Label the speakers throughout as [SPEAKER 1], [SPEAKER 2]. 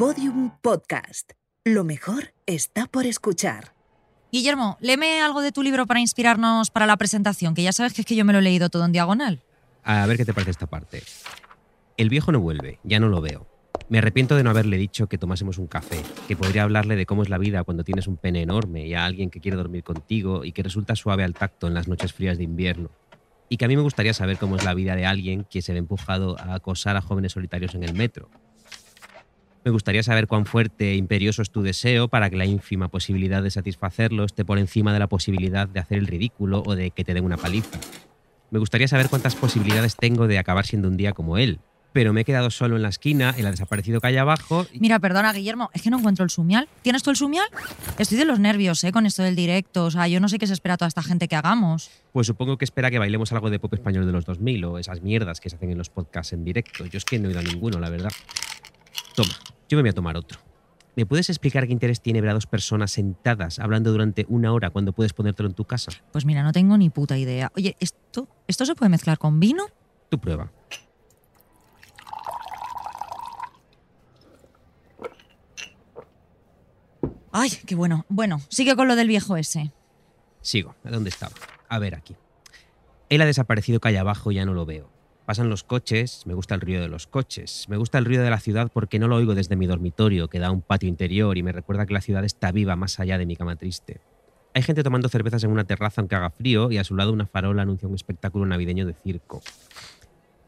[SPEAKER 1] Podium Podcast. Lo mejor está por escuchar.
[SPEAKER 2] Guillermo, léeme algo de tu libro para inspirarnos para la presentación, que ya sabes que es que yo me lo he leído todo en diagonal.
[SPEAKER 3] A ver qué te parece esta parte. El viejo no vuelve, ya no lo veo. Me arrepiento de no haberle dicho que tomásemos un café, que podría hablarle de cómo es la vida cuando tienes un pene enorme y a alguien que quiere dormir contigo y que resulta suave al tacto en las noches frías de invierno. Y que a mí me gustaría saber cómo es la vida de alguien que se ve empujado a acosar a jóvenes solitarios en el metro. Me gustaría saber cuán fuerte e imperioso es tu deseo para que la ínfima posibilidad de satisfacerlo esté por encima de la posibilidad de hacer el ridículo o de que te den una paliza. Me gustaría saber cuántas posibilidades tengo de acabar siendo un día como él, pero me he quedado solo en la esquina, él ha desaparecido calle abajo. y-
[SPEAKER 2] Mira, perdona, Guillermo, es que no encuentro el sumial. ¿Tienes tú el sumial? Estoy de los nervios, ¿eh? Con esto del directo. O sea, yo no sé qué se espera a toda esta gente que hagamos.
[SPEAKER 3] Pues supongo que espera que bailemos algo de pop español de los 2000 o esas mierdas que se hacen en los podcasts en directo. Yo es que no he oído a ninguno, la verdad. Toma, yo me voy a tomar otro. ¿Me puedes explicar qué interés tiene ver a dos personas sentadas hablando durante una hora cuando puedes ponértelo en tu casa?
[SPEAKER 2] Pues mira, no tengo ni puta idea. Oye, ¿esto, ¿esto se puede mezclar con vino?
[SPEAKER 3] Tu prueba.
[SPEAKER 2] Ay, qué bueno. Bueno, sigue con lo del viejo ese.
[SPEAKER 3] Sigo. ¿A dónde estaba? A ver, aquí. Él ha desaparecido calle abajo y ya no lo veo. Pasan los coches, me gusta el ruido de los coches, me gusta el ruido de la ciudad porque no lo oigo desde mi dormitorio, que da un patio interior y me recuerda que la ciudad está viva más allá de mi cama triste. Hay gente tomando cervezas en una terraza aunque haga frío y a su lado una farola anuncia un espectáculo navideño de circo.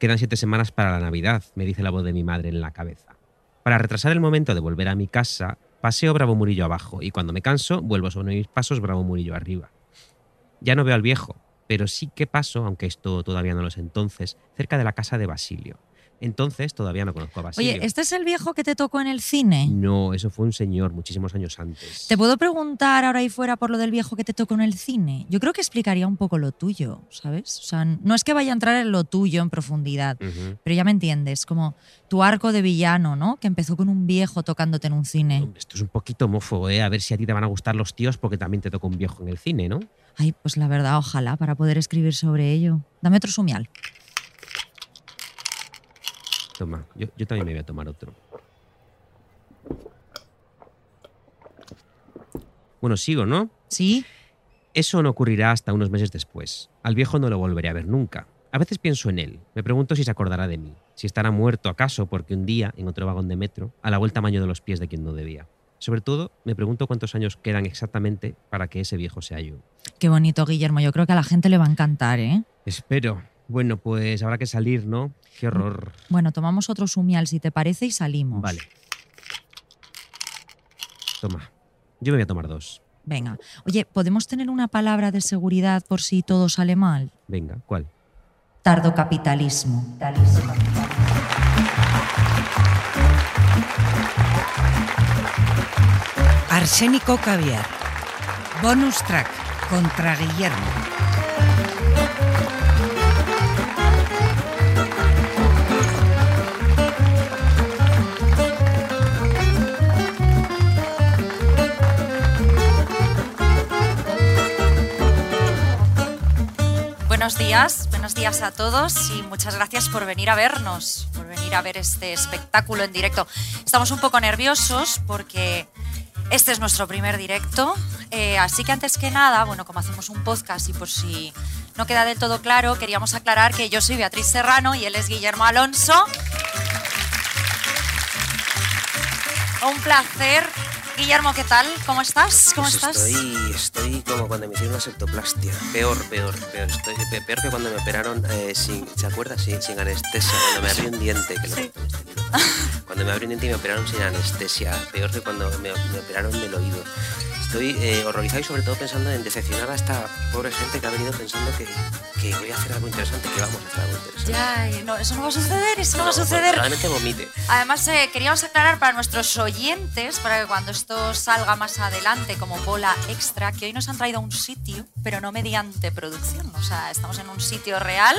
[SPEAKER 3] Quedan siete semanas para la Navidad, me dice la voz de mi madre en la cabeza. Para retrasar el momento de volver a mi casa, paseo Bravo Murillo abajo y cuando me canso, vuelvo sobre mis pasos Bravo Murillo arriba. Ya no veo al viejo, pero sí que paso, aunque esto todavía no lo sé entonces, cerca de la casa de Basilio. Entonces todavía no conozco a Basilio.
[SPEAKER 2] Oye, ¿este es el viejo que te tocó en el cine?
[SPEAKER 3] No, eso fue un señor muchísimos años antes.
[SPEAKER 2] ¿Te puedo preguntar ahora y fuera por lo del viejo que te tocó en el cine? Yo creo que explicaría un poco lo tuyo, ¿sabes? O sea, no es que vaya a entrar en lo tuyo en profundidad, pero ya me entiendes, como tu arco de villano, ¿no? Que empezó con un viejo tocándote en un cine.
[SPEAKER 3] Esto es un poquito mofo, ¿eh? A ver si a ti te van a gustar los tíos porque también te tocó un viejo en el cine, ¿no?
[SPEAKER 2] Ay, pues la verdad, ojalá, para poder escribir sobre ello. Dame otro sumial.
[SPEAKER 3] Toma, yo, yo también me voy a tomar otro. Bueno, sigo, ¿no?
[SPEAKER 2] ¿Sí?
[SPEAKER 3] Eso no ocurrirá hasta unos meses después. Al viejo no lo volveré a ver nunca. A veces pienso en él. Me pregunto si se acordará de mí. Si estará muerto acaso porque un día, en otro vagón de metro, alabó el tamaño de los pies de quien no debía. Sobre todo, me pregunto cuántos años quedan exactamente para que ese viejo sea yo.
[SPEAKER 2] Qué bonito, Guillermo. Yo creo que a la gente le va a encantar, ¿eh?
[SPEAKER 3] Espero. Bueno, pues habrá que salir, ¿no? Qué horror.
[SPEAKER 2] Bueno, tomamos otro sumial, si te parece, y salimos.
[SPEAKER 3] Vale. Toma. Yo me voy a tomar dos.
[SPEAKER 2] Venga. Oye, ¿podemos tener una palabra de seguridad por si todo sale mal?
[SPEAKER 3] Venga, ¿cuál?
[SPEAKER 2] Tardocapitalismo.
[SPEAKER 4] Arsénico Caviar. Bonus track contra Guillermo.
[SPEAKER 2] Buenos días, buenos días a todos y muchas gracias por venir a vernos, por venir a ver este espectáculo en directo. Estamos un poco nerviosos porque este es nuestro primer directo, eh, así que antes que nada, bueno, como hacemos un podcast y por si no queda del todo claro, queríamos aclarar que yo soy Beatriz Serrano y él es Guillermo Alonso. Un placer. Guillermo, ¿qué tal? ¿Cómo estás? ¿Cómo
[SPEAKER 5] Pues
[SPEAKER 2] estás?
[SPEAKER 5] Estoy, estoy como cuando me hicieron una septoplastia. Peor, peor, peor. Estoy pe- peor que cuando me operaron eh, sin, ¿se acuerda? Sin, sin anestesia. Cuando me abrió un diente, que
[SPEAKER 2] Sí.
[SPEAKER 5] este. Cuando me abrió un diente y me operaron sin anestesia. Peor que cuando me, me operaron del oído. Estoy eh, horrorizado y sobre todo pensando en decepcionar a esta pobre gente que ha venido pensando que, que voy a hacer algo interesante, que vamos a hacer algo interesante.
[SPEAKER 2] Ya, y no, eso no va a suceder, eso no, va a suceder.
[SPEAKER 5] Probablemente vomite.
[SPEAKER 2] Además, eh, queríamos aclarar para nuestros oyentes, para que cuando esto salga más adelante como bola extra, que hoy nos han traído a un sitio, pero no mediante producción. O sea, estamos en un sitio real,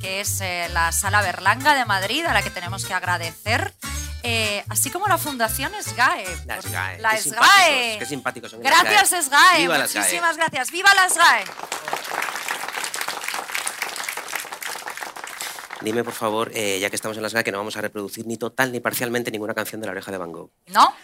[SPEAKER 2] que es eh, la Sala Berlanga de Madrid, a la que tenemos que agradecer. eh, así como la Fundación SGAE.
[SPEAKER 5] La SGAE.
[SPEAKER 2] La
[SPEAKER 5] qué
[SPEAKER 2] SGAE.
[SPEAKER 5] simpáticos, Qué simpáticos son.
[SPEAKER 2] Gracias, SGAE.
[SPEAKER 5] Viva las GAE.
[SPEAKER 2] Muchísimas gracias. ¡Viva las SGAE!
[SPEAKER 3] dime por favor, eh, ya que estamos en las GAE, que no vamos a reproducir ni total ni parcialmente ninguna canción de La Oreja de Van Gogh.
[SPEAKER 2] ¿No?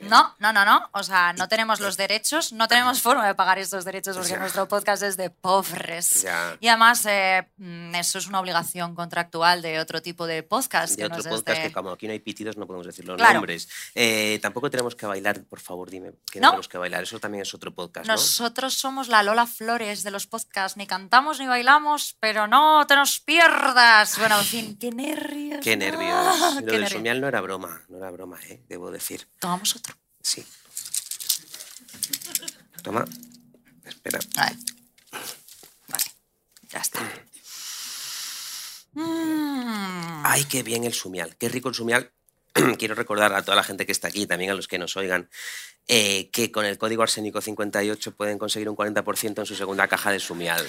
[SPEAKER 2] No, no, no, no. O sea, no tenemos los derechos, no tenemos forma de pagar estos derechos porque
[SPEAKER 3] Ya.
[SPEAKER 2] nuestro podcast es de pobres.
[SPEAKER 3] Ya.
[SPEAKER 2] Y además, eh, mm, eso es una obligación contractual de otro tipo de podcast.
[SPEAKER 3] De
[SPEAKER 2] que no
[SPEAKER 3] otro
[SPEAKER 2] es
[SPEAKER 3] podcast
[SPEAKER 2] este-
[SPEAKER 3] que como aquí no hay pitidos no podemos decir los
[SPEAKER 2] Claro.
[SPEAKER 3] nombres. Eh, tampoco tenemos que bailar, por favor, dime que no,
[SPEAKER 2] No.
[SPEAKER 3] tenemos que bailar. Eso también es otro podcast, ¿no?
[SPEAKER 2] Nosotros somos la Lola Flores de los podcasts. Ni cantamos ni bailamos, pero no te nos pierdas. Bueno, en fin, qué nervios.
[SPEAKER 3] Qué nervios.
[SPEAKER 2] Ah,
[SPEAKER 3] Lo
[SPEAKER 2] qué
[SPEAKER 3] del
[SPEAKER 2] nervios.
[SPEAKER 3] no era broma, no era broma, ¿eh? debo decir.
[SPEAKER 2] Tomamos otro.
[SPEAKER 3] Sí. Toma. Espera.
[SPEAKER 2] Vale, ya está. Mm.
[SPEAKER 3] Ay, qué bien el sumial. Qué rico el sumial. Quiero recordar a toda la gente que está aquí, también a los que nos oigan, eh, que con el código arsénico 58 pueden conseguir un 40% en su segunda caja de sumial.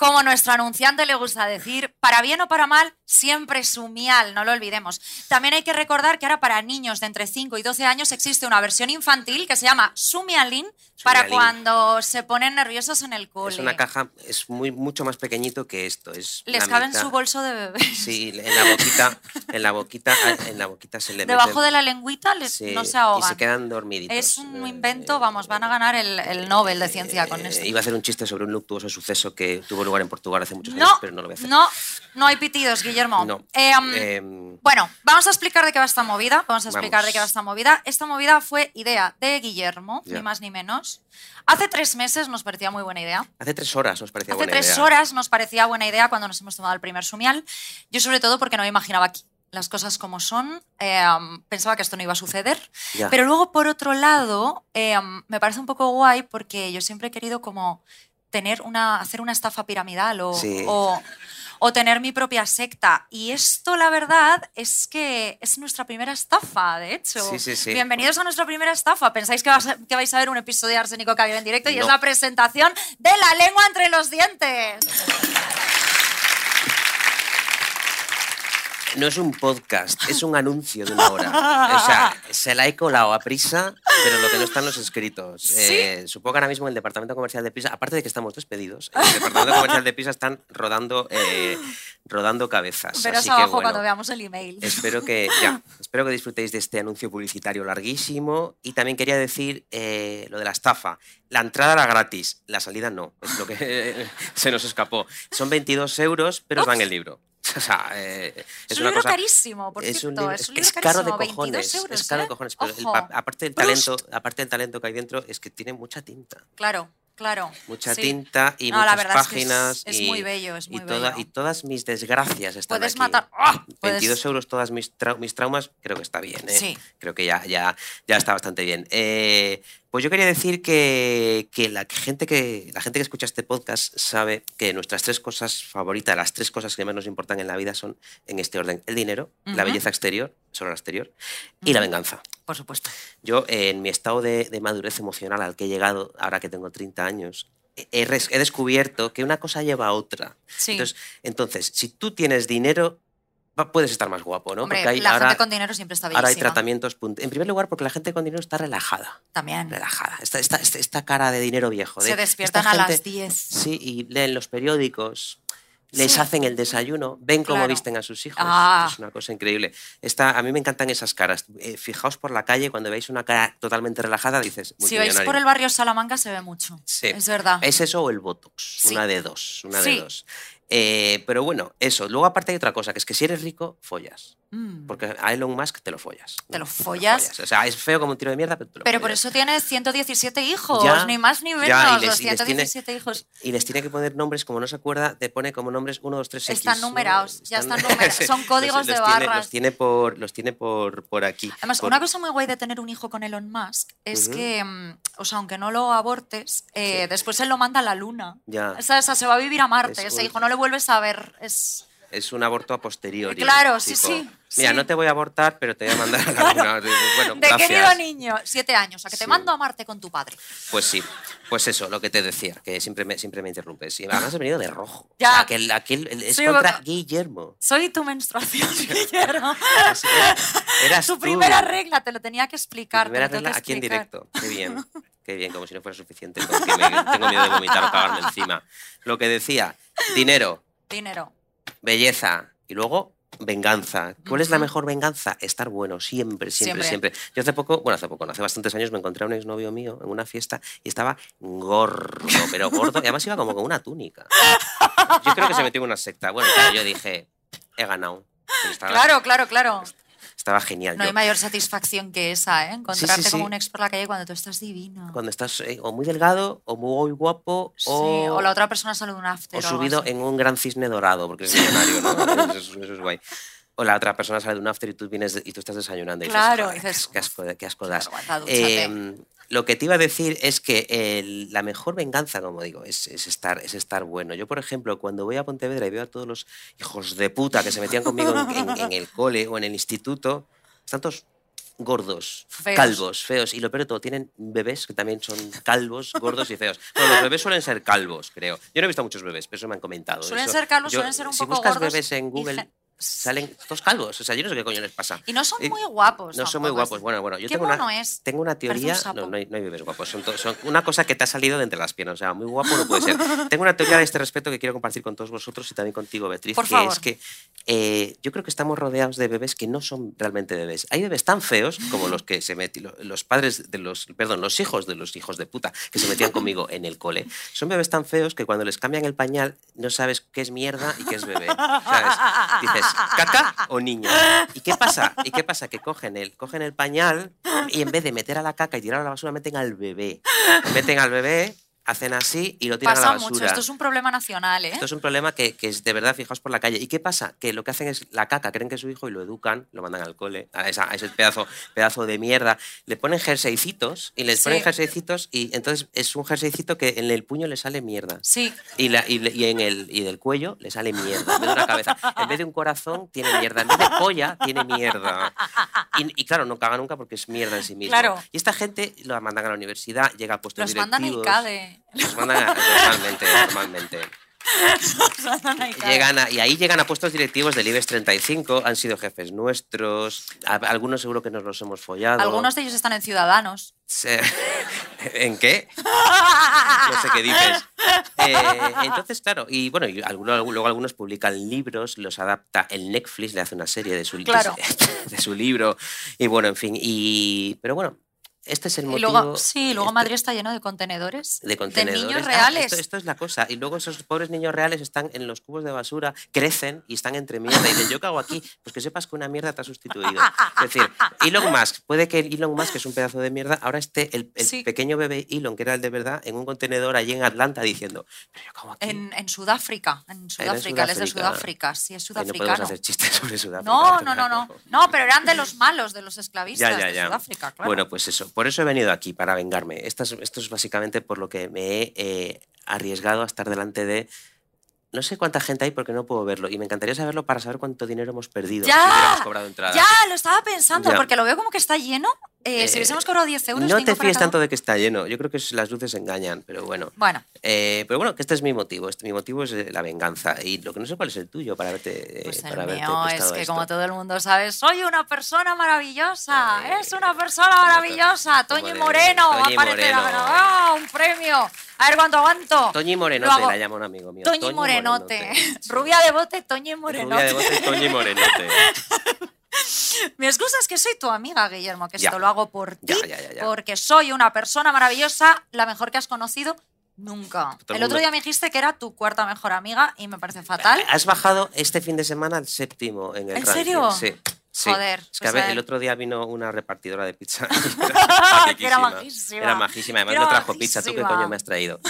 [SPEAKER 2] Como nuestro anunciante le gusta decir, para bien o para mal, siempre sumial, no lo olvidemos. También hay que recordar que ahora para niños de entre 5 y 12 años existe una versión infantil que se llama Sumialin para cuando se ponen nerviosos en el cole.
[SPEAKER 3] Es una caja, es muy, mucho más pequeñito que esto. Es
[SPEAKER 2] Les cabe en su bolso de bebé.
[SPEAKER 3] Sí, en la boquita, en la boquita, en la boquita se le
[SPEAKER 2] Debajo
[SPEAKER 3] meten-
[SPEAKER 2] de la lengüita les,
[SPEAKER 3] sí,
[SPEAKER 2] no se
[SPEAKER 3] Y
[SPEAKER 2] ahogan.
[SPEAKER 3] se quedan dormiditos.
[SPEAKER 2] es un
[SPEAKER 3] Eh,
[SPEAKER 2] invento, vamos, van a ganar el, el Nobel de Ciencia con
[SPEAKER 3] eh,
[SPEAKER 2] esto.
[SPEAKER 3] Iba a hacer un chiste sobre un luctuoso suceso que tuvo lugar en Portugal hace muchos
[SPEAKER 2] No,
[SPEAKER 3] años, pero no lo voy a hacer.
[SPEAKER 2] no, no hay pitidos, Guillermo.
[SPEAKER 3] No.
[SPEAKER 2] Eh,
[SPEAKER 3] Em,
[SPEAKER 2] Bueno, vamos a explicar de qué va esta movida. Vamos a explicar
[SPEAKER 3] Vamos.
[SPEAKER 2] de qué va esta movida. Esta movida fue idea de Guillermo,
[SPEAKER 3] Ya.
[SPEAKER 2] ni más ni menos. Hace tres meses nos parecía muy buena idea.
[SPEAKER 3] hace tres horas nos parecía
[SPEAKER 2] Hace
[SPEAKER 3] buena
[SPEAKER 2] tres
[SPEAKER 3] idea.
[SPEAKER 2] horas nos parecía buena idea cuando nos hemos tomado el primer sumial. Yo sobre todo porque no me imaginaba aquí las cosas como son. Eh, pensaba que esto no iba a suceder. Pero luego, por otro lado, eh, me parece un poco guay porque yo siempre he querido como tener una, hacer una estafa piramidal o,
[SPEAKER 3] Sí.
[SPEAKER 2] o, o tener mi propia secta. Y esto, la verdad, es que es nuestra primera estafa, de hecho.
[SPEAKER 3] Sí, sí.
[SPEAKER 2] Bienvenidos a nuestra primera estafa. ¿Pensáis que, vas a- que vais a ver un episodio de Arsénico Caviar en directo? Y es
[SPEAKER 3] No.
[SPEAKER 2] la presentación de la lengua entre los dientes.
[SPEAKER 3] No es un podcast, es un anuncio de una hora. O sea, se la he colado a prisa, pero lo que no están los escritos. Eh, supongo que ahora mismo en el departamento comercial de Pisa, aparte de que estamos despedidos, en el departamento comercial de Pisa están rodando, eh, rodando cabezas.
[SPEAKER 2] Verás
[SPEAKER 3] Así que,
[SPEAKER 2] abajo
[SPEAKER 3] bueno,
[SPEAKER 2] cuando veamos el email.
[SPEAKER 3] Espero que, ya, espero que disfrutéis de este anuncio publicitario larguísimo. Y también quería decir eh, lo de la estafa. La entrada era gratis, la salida no. Es lo que se nos escapó. Son 22 euros, pero os dan el libro. O sea, eh,
[SPEAKER 2] Es,
[SPEAKER 3] es
[SPEAKER 2] un
[SPEAKER 3] una
[SPEAKER 2] libro
[SPEAKER 3] cosa.
[SPEAKER 2] carísimo, por
[SPEAKER 3] es
[SPEAKER 2] cierto.
[SPEAKER 3] un libro,
[SPEAKER 2] es
[SPEAKER 3] es,
[SPEAKER 2] un libro
[SPEAKER 3] es caro de cojones.
[SPEAKER 2] 22 euros,
[SPEAKER 3] es caro
[SPEAKER 2] ¿eh?
[SPEAKER 3] de cojones. Pero el aparte, del talento, aparte del talento que hay dentro, es que tiene mucha tinta.
[SPEAKER 2] Claro, claro.
[SPEAKER 3] Mucha
[SPEAKER 2] sí.
[SPEAKER 3] tinta y
[SPEAKER 2] No,
[SPEAKER 3] muchas
[SPEAKER 2] verdad es es-
[SPEAKER 3] páginas.
[SPEAKER 2] es
[SPEAKER 3] y,
[SPEAKER 2] muy bello, es muy
[SPEAKER 3] y, toda-
[SPEAKER 2] bello.
[SPEAKER 3] y todas mis desgracias están
[SPEAKER 2] Puedes
[SPEAKER 3] aquí.
[SPEAKER 2] matar. ¡Ah! Puedes-
[SPEAKER 3] 22 euros todas mis, trau- mis traumas, creo que está bien. ¿eh?
[SPEAKER 2] Sí.
[SPEAKER 3] Creo que ya, ya, ya está bastante bien. Eh, pues yo quería decir que, que la gente que la gente que escucha este podcast sabe que nuestras tres cosas favoritas, las tres cosas que más nos importan en la vida son en este orden: el dinero, la belleza exterior, solo la exterior, y la venganza.
[SPEAKER 2] Por supuesto.
[SPEAKER 3] Yo, eh, en mi estado de, de madurez emocional al que he llegado, ahora que tengo 30 años, he, descubierto que una cosa lleva a otra.
[SPEAKER 2] Sí.
[SPEAKER 3] Entonces, entonces, si tú tienes dinero, puedes estar más guapo, ¿no?
[SPEAKER 2] Hombre,
[SPEAKER 3] Porque hay-
[SPEAKER 2] la
[SPEAKER 3] ahora,
[SPEAKER 2] gente con dinero siempre está
[SPEAKER 3] ahora hay
[SPEAKER 2] bellísima.
[SPEAKER 3] tratamientos. En primer lugar, porque la gente con dinero está relajada.
[SPEAKER 2] También.
[SPEAKER 3] Relajada. Esta, esta, cara de dinero viejo. de-
[SPEAKER 2] Se despiertan a las
[SPEAKER 3] gente-
[SPEAKER 2] 10.
[SPEAKER 3] Sí, y leen los periódicos. Les
[SPEAKER 2] Sí.
[SPEAKER 3] hacen el desayuno, ven cómo
[SPEAKER 2] Claro.
[SPEAKER 3] visten a sus hijos.
[SPEAKER 2] Ah.
[SPEAKER 3] Es una cosa increíble. Esta, a mí me encantan esas caras. Eh, fijaos por la calle, cuando veis una cara totalmente relajada, dices.
[SPEAKER 2] Si
[SPEAKER 3] "Multimillonario".
[SPEAKER 2] por el barrio Salamanca se ve mucho.
[SPEAKER 3] Sí.
[SPEAKER 2] Es verdad.
[SPEAKER 3] ¿Es eso o el Botox?
[SPEAKER 2] Sí.
[SPEAKER 3] Una de dos. Una
[SPEAKER 2] Sí.
[SPEAKER 3] de dos. Eh, pero bueno, eso. Luego, aparte, hay otra cosa, que es que si eres rico, follas.
[SPEAKER 2] Mm.
[SPEAKER 3] Porque a Elon Musk te lo follas.
[SPEAKER 2] ¿Te lo follas?
[SPEAKER 3] O sea, es feo como un tiro de mierda, pero te lo
[SPEAKER 2] Pero por eso tiene 117 hijos,
[SPEAKER 3] Ya,
[SPEAKER 2] ni más ni menos.
[SPEAKER 3] ya, y les-
[SPEAKER 2] los
[SPEAKER 3] y les tiene-
[SPEAKER 2] 117 hijos
[SPEAKER 3] Y les tiene que poner nombres, como no se acuerda, te pone como nombres 1, 2, 3, X.
[SPEAKER 2] Están numerados, ya están numerados.
[SPEAKER 3] Sí,
[SPEAKER 2] Son códigos de barras.
[SPEAKER 3] los tiene por, los tiene por, por aquí.
[SPEAKER 2] Además,
[SPEAKER 3] Por-
[SPEAKER 2] una cosa muy guay de tener un hijo con Elon Musk es que, mm, o sea, aunque no lo abortes, eh,
[SPEAKER 3] Sí.
[SPEAKER 2] después él lo manda a la luna.
[SPEAKER 3] Ya.
[SPEAKER 2] Esa, esa se va a vivir a Marte,
[SPEAKER 3] Es
[SPEAKER 2] ese
[SPEAKER 3] un-
[SPEAKER 2] hijo no le vuelves a ver. Es...
[SPEAKER 3] Es un aborto a posteriori.
[SPEAKER 2] Claro, sí,
[SPEAKER 3] tipo,
[SPEAKER 2] sí,
[SPEAKER 3] Mira,
[SPEAKER 2] sí.
[SPEAKER 3] no te voy a abortar, pero te voy a mandar a la. Bueno,
[SPEAKER 2] De
[SPEAKER 3] gracias.
[SPEAKER 2] querido niño, siete años, a que te
[SPEAKER 3] Sí.
[SPEAKER 2] mando a Marte con tu padre.
[SPEAKER 3] Pues sí, pues eso, lo que te decía, que siempre me, siempre me interrumpes. Y además has venido de rojo.
[SPEAKER 2] Ya.
[SPEAKER 3] O sea, que el- aquel, el- es contra
[SPEAKER 2] boca-
[SPEAKER 3] Guillermo.
[SPEAKER 2] Soy tu menstruación, Guillermo.
[SPEAKER 3] Eras
[SPEAKER 2] tu primera regla, te lo tenía que explicar.
[SPEAKER 3] primera regla aquí en directo. Qué bien, qué bien, como si no fuera suficiente. con que me- tengo miedo de vomitar o cagarme encima. Lo que decía, dinero,
[SPEAKER 2] Dinero.
[SPEAKER 3] Belleza Y luego, venganza. ¿Cuál es la mejor venganza? Estar bueno, siempre, siempre,
[SPEAKER 2] Siempre.
[SPEAKER 3] siempre, Yo hace poco, bueno, hace poco, no, hace bastantes años me encontré a un exnovio mío en una fiesta y estaba gordo, pero gordo. Y además iba como con una túnica. Yo creo que se metió en una secta. Bueno, claro, yo dije, he ganado. Estaba,
[SPEAKER 2] Claro, claro, claro.
[SPEAKER 3] Estaba genial.
[SPEAKER 2] No
[SPEAKER 3] Yo-
[SPEAKER 2] hay mayor satisfacción que esa, ¿eh? Encontrarte
[SPEAKER 3] sí,
[SPEAKER 2] como
[SPEAKER 3] sí.
[SPEAKER 2] un ex por la calle cuando tú estás divino.
[SPEAKER 3] cuando estás eh, o muy delgado, o muy guapo,
[SPEAKER 2] Sí,
[SPEAKER 3] o,
[SPEAKER 2] o la otra persona sale de un after.
[SPEAKER 3] o
[SPEAKER 2] o
[SPEAKER 3] subido
[SPEAKER 2] así.
[SPEAKER 3] en un gran cisne dorado, porque es millonario, ¿no? Eso, es- eso es guay. O la otra persona sale de un after y tú vienes y tú estás desayunando y
[SPEAKER 2] Claro,
[SPEAKER 3] "Joder,
[SPEAKER 2] dices,
[SPEAKER 3] qué asco, qué asco das". Eh, lo que te iba a decir es que el- la mejor venganza, como digo, es, es estar, es estar bueno. Yo, por ejemplo, cuando voy a Pontevedra y veo a todos los hijos de puta que se metían conmigo en, en- en el cole o en el instituto, están todos gordos,
[SPEAKER 2] Feos.
[SPEAKER 3] calvos, feos. Y lo peor de todo, tienen bebés que también son calvos, gordos y feos. Bueno, los bebés suelen ser calvos, creo. Yo no he visto muchos bebés, pero eso me han comentado.
[SPEAKER 2] Suelen
[SPEAKER 3] Eso-
[SPEAKER 2] ser calvos,
[SPEAKER 3] yo-
[SPEAKER 2] suelen ser un
[SPEAKER 3] si
[SPEAKER 2] poco
[SPEAKER 3] buscas
[SPEAKER 2] gordos
[SPEAKER 3] bebés en Google, salen todos calvos. O sea, yo no sé qué coño les pasa.
[SPEAKER 2] Y no son
[SPEAKER 3] Eh,
[SPEAKER 2] muy guapos.
[SPEAKER 3] No son muy guapos. Bueno, bueno, yo tengo una,
[SPEAKER 2] es.
[SPEAKER 3] tengo una
[SPEAKER 2] un
[SPEAKER 3] teoría.
[SPEAKER 2] sapo.
[SPEAKER 3] No, no hay, no hay bebés guapos. Son, son una cosa que te ha salido de entre las piernas. O sea, muy guapo no puede ser. tengo una teoría de este respecto que quiero compartir con todos vosotros y también contigo, Beatriz.
[SPEAKER 2] Por
[SPEAKER 3] que
[SPEAKER 2] favor.
[SPEAKER 3] es que eh, yo creo que estamos rodeados de bebés que no son realmente bebés. Hay bebés tan feos como los que se meten, los padres de los, perdón, los hijos de los hijos de puta que se metían conmigo en el cole. Son bebés tan feos que cuando les cambian el pañal no sabes qué es mierda y qué es bebé. ¿Sabes? Dices, ¿caca o niño? ¿Y qué pasa? ¿Y qué pasa? Que cogen el, cogen el pañal y en vez de meter a la caca y tirar a la basura, meten al bebé. Meten al bebé, hacen así y lo tiran a
[SPEAKER 2] Pasa
[SPEAKER 3] la basura.
[SPEAKER 2] mucho. Esto es un problema nacional, ¿eh?
[SPEAKER 3] Esto es un problema que, que es de verdad, fijaos por la calle. ¿Y qué pasa? Que lo que hacen es la caca, creen que es su hijo y lo educan, lo mandan al cole, a, esa- a ese pedazo, pedazo de mierda. Le ponen jerseycitos y les
[SPEAKER 2] Sí.
[SPEAKER 3] ponen jerseycitos y entonces es un jerseycito que en el puño le sale mierda.
[SPEAKER 2] Sí.
[SPEAKER 3] Y, la- y en el, y del cuello le sale mierda. En vez de una cabeza. En vez de un corazón, tiene mierda. En vez de polla, tiene mierda. Y, y claro, no caga nunca porque es mierda en sí mismo.
[SPEAKER 2] Claro.
[SPEAKER 3] Y esta gente lo mandan a la universidad, llega a puestos
[SPEAKER 2] Los mandan
[SPEAKER 3] directivos.
[SPEAKER 2] a
[SPEAKER 3] Los mandan a- normalmente, normalmente.
[SPEAKER 2] A.
[SPEAKER 3] Llegan a- y ahí llegan a puestos directivos del IBEX 35, han sido jefes nuestros, a- algunos seguro que nos los hemos follado.
[SPEAKER 2] Algunos de ellos están en Ciudadanos.
[SPEAKER 3] ¿En qué? No sé qué dices. Eh, entonces, claro, y bueno, y algunos- luego algunos publican libros, los adapta el Netflix, le hace una serie de su, de su libro, y bueno, en fin, y pero bueno, este es el
[SPEAKER 2] Y
[SPEAKER 3] motivo...
[SPEAKER 2] luego, sí, luego
[SPEAKER 3] este-
[SPEAKER 2] Madrid está lleno de contenedores.
[SPEAKER 3] de contenedores.
[SPEAKER 2] niños
[SPEAKER 3] Ah,
[SPEAKER 2] reales.
[SPEAKER 3] esto, esto es la cosa. Y luego esos pobres niños reales están en los cubos de basura, crecen y están entre mierda. Y dicen, ¿yo qué hago aquí? Pues que sepas que una mierda te ha sustituido. Es decir, Elon Musk, puede que Elon Musk, que es un pedazo de mierda, ahora esté el, el
[SPEAKER 2] Sí.
[SPEAKER 3] pequeño bebé Elon, que era el de verdad, en un contenedor allí en Atlanta diciendo, ¿pero yo qué hago aquí?
[SPEAKER 2] En, en Sudáfrica. En Sudáfrica, él es de
[SPEAKER 3] Sudáfrica.
[SPEAKER 2] Sí, es
[SPEAKER 3] Ay, no podemos
[SPEAKER 2] sudafricano.
[SPEAKER 3] hacer chistes sobre Sudáfrica.
[SPEAKER 2] No, no, no, no. No, pero eran de los malos, de los esclavistas
[SPEAKER 3] Ya, ya,
[SPEAKER 2] de. Sudáfrica, claro.
[SPEAKER 3] Bueno, pues eso. Por eso he venido aquí, para vengarme. Esto es, esto es básicamente por lo que me he eh, arriesgado a estar delante de. No sé cuánta gente hay porque no puedo verlo. Y me encantaría saberlo para saber cuánto dinero hemos perdido.
[SPEAKER 2] ¡Ya!
[SPEAKER 3] Si hubiéramos cobrado entrada.
[SPEAKER 2] Ya, lo estaba pensando,
[SPEAKER 3] Ya.
[SPEAKER 2] porque lo veo como que está lleno. Eh, si
[SPEAKER 3] Eh,
[SPEAKER 2] hubiésemos cobrado 10 euros,
[SPEAKER 3] no te fíes tanto de que está lleno. Yo creo que las luces engañan, pero bueno.
[SPEAKER 2] Bueno,
[SPEAKER 3] Eh, pero bueno, que este es mi motivo. Este, mi motivo es eh, la venganza. Y lo que no sé cuál es el tuyo para haberte. eh,
[SPEAKER 2] pues el
[SPEAKER 3] para
[SPEAKER 2] mío es que
[SPEAKER 3] esto.
[SPEAKER 2] como todo el mundo sabe, soy una persona maravillosa. Es una persona maravillosa. Toñi
[SPEAKER 3] de-
[SPEAKER 2] Moreno va a
[SPEAKER 3] Toñi
[SPEAKER 2] aparecer. ¡Ah, un premio! A ver cuánto aguanto.
[SPEAKER 3] Toñi Morenote la llama un amigo mío.
[SPEAKER 2] Toñi Morenote. Rubia de bote, Toñi
[SPEAKER 3] Rubia de
[SPEAKER 2] Morenote.
[SPEAKER 3] bote, Toñi Morenote.
[SPEAKER 2] Mi excusa es que soy tu amiga, Guillermo, que
[SPEAKER 3] Ya.
[SPEAKER 2] esto lo hago por ti,
[SPEAKER 3] Ya, ya,
[SPEAKER 2] porque soy una persona maravillosa, la mejor que has conocido nunca.
[SPEAKER 3] Todo el
[SPEAKER 2] otro día me dijiste que era tu cuarta mejor amiga y me parece fatal.
[SPEAKER 3] Has bajado este fin de semana al séptimo en el
[SPEAKER 2] ¿En
[SPEAKER 3] ranking.
[SPEAKER 2] serio?
[SPEAKER 3] Sí. sí.
[SPEAKER 2] Joder,
[SPEAKER 3] Es que a
[SPEAKER 2] pues
[SPEAKER 3] ver,
[SPEAKER 2] a ver.
[SPEAKER 3] el otro día vino una repartidora de pizza.
[SPEAKER 2] Que era majísima.
[SPEAKER 3] Era majísima. Además
[SPEAKER 2] Era
[SPEAKER 3] no trajo pizza. ¿Tú qué
[SPEAKER 2] majísima.
[SPEAKER 3] coño me has traído?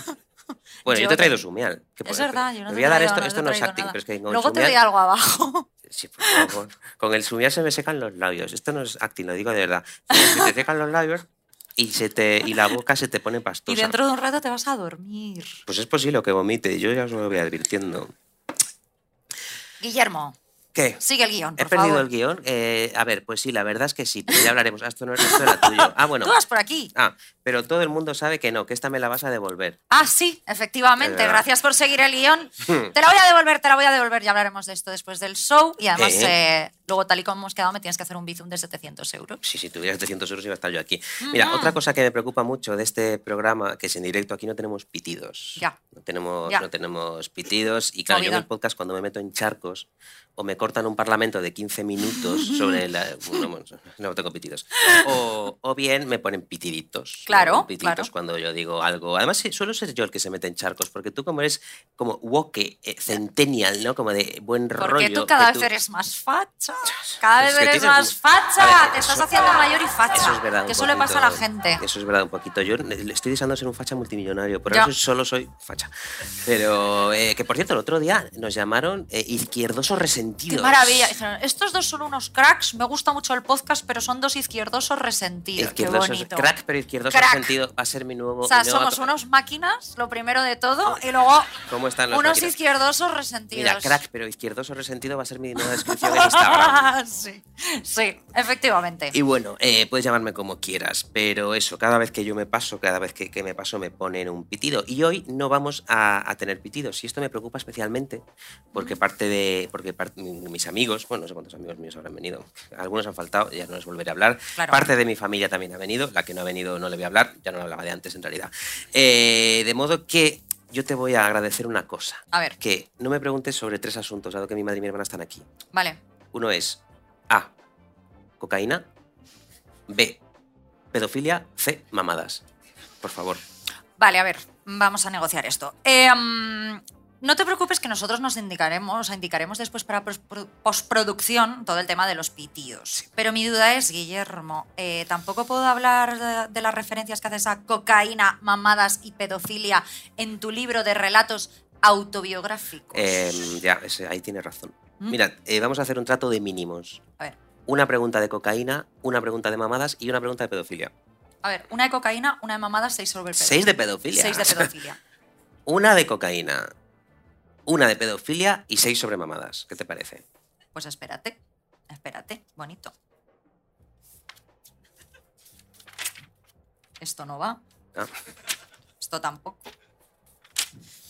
[SPEAKER 3] Bueno, yo,
[SPEAKER 2] Yo
[SPEAKER 3] te he traído sumial. que
[SPEAKER 2] Es verdad, yo no
[SPEAKER 3] Te voy a dar esto.
[SPEAKER 2] traído-
[SPEAKER 3] Esto no es acting,
[SPEAKER 2] nada.
[SPEAKER 3] pero es que con
[SPEAKER 2] Luego
[SPEAKER 3] el
[SPEAKER 2] te doy
[SPEAKER 3] sumial...
[SPEAKER 2] algo abajo.
[SPEAKER 3] Sí, por favor. Con el sumial se me secan los labios. Esto no es acting, lo digo de verdad. Se te secan los labios y, se te, y la boca se te pone pastosa.
[SPEAKER 2] Y dentro de un rato te vas a dormir.
[SPEAKER 3] Pues es posible que vomite. Yo ya os lo voy advirtiendo.
[SPEAKER 2] Guillermo,
[SPEAKER 3] ¿Qué?
[SPEAKER 2] sigue el guion,
[SPEAKER 3] He
[SPEAKER 2] por
[SPEAKER 3] perdido
[SPEAKER 2] favor.
[SPEAKER 3] el guion. Eh, a ver, pues sí, la verdad es que sí, ya hablaremos. Esto no es esto era tuyo. Ah, bueno.
[SPEAKER 2] Tú vas por aquí.
[SPEAKER 3] Ah, pero todo el mundo sabe que no, que esta me la vas a devolver.
[SPEAKER 2] Ah, sí, efectivamente. Gracias por seguir el guion. Te la voy a devolver, te la voy a devolver. Ya hablaremos de esto después del show. Y además,
[SPEAKER 3] Eh.
[SPEAKER 2] luego, tal y como hemos quedado, me tienes que hacer un bizum de 700 euros.
[SPEAKER 3] Sí, si tuviera 700 euros iba a estar yo aquí. Mira,
[SPEAKER 2] Ujú.
[SPEAKER 3] otra cosa que me preocupa mucho de este programa, que es en directo, aquí no tenemos pitidos.
[SPEAKER 2] Ya.
[SPEAKER 3] No tenemos,
[SPEAKER 2] Ya.
[SPEAKER 3] no tenemos pitidos. Y claro, yo en el podcast, cuando me meto en charcos o me cortan un parlamento de 15 minutos sobre la... No, no tengo pitidos. O, o bien me ponen pitiditos. ¿no?
[SPEAKER 2] Claro,
[SPEAKER 3] Pitiditos
[SPEAKER 2] claro.
[SPEAKER 3] cuando yo digo algo. Además, suelo ser yo el que se mete en charcos, porque tú como eres como woke, eh, centennial, ¿no? Como de buen
[SPEAKER 2] Porque
[SPEAKER 3] rollo.
[SPEAKER 2] tú cada vez eres más facha. Cada vez eres más facha.
[SPEAKER 3] Ver,
[SPEAKER 2] Te estás haciendo mayor y facha.
[SPEAKER 3] Eso es verdad.
[SPEAKER 2] Que
[SPEAKER 3] un
[SPEAKER 2] eso le pasa a la gente.
[SPEAKER 3] Eso es verdad un poquito. Yo estoy deseando ser un facha multimillonario, por
[SPEAKER 2] Ya.
[SPEAKER 3] eso solo soy facha. Pero, eh, que por cierto, el otro día nos llamaron eh, izquierdosos resentidos.
[SPEAKER 2] Qué maravilla. Estos dos son unos cracks. Me gusta mucho el podcast, pero son dos izquierdosos resentidos. Qué
[SPEAKER 3] Izquierdosos,
[SPEAKER 2] bonito.
[SPEAKER 3] crack, pero izquierdoso
[SPEAKER 2] Crack.
[SPEAKER 3] resentido va a ser mi nuevo.
[SPEAKER 2] O sea, somos unos máquinas, lo primero de todo, y luego
[SPEAKER 3] ¿Cómo están los
[SPEAKER 2] unos
[SPEAKER 3] máquinas?
[SPEAKER 2] izquierdosos resentidos.
[SPEAKER 3] Mira, crack, pero izquierdoso resentido va a ser mi nueva descripción en Instagram.
[SPEAKER 2] sí, sí, efectivamente.
[SPEAKER 3] Y bueno, eh, puedes llamarme como quieras, pero eso, cada vez que yo me paso, cada vez que, que me paso me ponen un pitido. Y hoy no vamos a, a tener pitidos. Y esto me preocupa especialmente porque parte de. porque par- mis amigos, bueno, no sé cuántos amigos míos habrán venido, algunos han faltado, ya no les volveré a hablar.
[SPEAKER 2] Claro.
[SPEAKER 3] Parte de mi familia también ha venido, la que no ha venido no le voy a hablar, ya no hablaba de antes en realidad. Eh, de modo que yo te voy a agradecer una cosa.
[SPEAKER 2] A ver,
[SPEAKER 3] Que no me preguntes sobre tres asuntos, dado que mi madre y mi hermana están aquí.
[SPEAKER 2] vale.
[SPEAKER 3] Uno es A. Cocaína. B. Pedofilia. C. Mamadas. Por favor.
[SPEAKER 2] Vale, a ver, vamos a negociar esto. Eh, no te preocupes que nosotros nos indicaremos, indicaremos después para postproducción todo el tema de los pitidos. Pero mi duda es, Guillermo, eh, ¿tampoco puedo hablar de, de las referencias que haces a cocaína, mamadas y pedofilia en tu libro de relatos autobiográficos?
[SPEAKER 3] Eh, ya, ahí tienes razón.
[SPEAKER 2] ¿Mm?
[SPEAKER 3] Mira, eh, vamos a hacer un trato de mínimos.
[SPEAKER 2] A ver,
[SPEAKER 3] Una pregunta de cocaína, una pregunta de mamadas y una pregunta de pedofilia.
[SPEAKER 2] a ver, una de cocaína, una de mamadas, seis sobre el pedo.
[SPEAKER 3] Seis de pedofilia.
[SPEAKER 2] Seis de pedofilia.
[SPEAKER 3] una de cocaína, una de pedofilia y seis sobre mamadas. ¿Qué te parece?
[SPEAKER 2] Pues espérate, espérate, bonito. Esto no va,
[SPEAKER 3] Ah,
[SPEAKER 2] esto tampoco.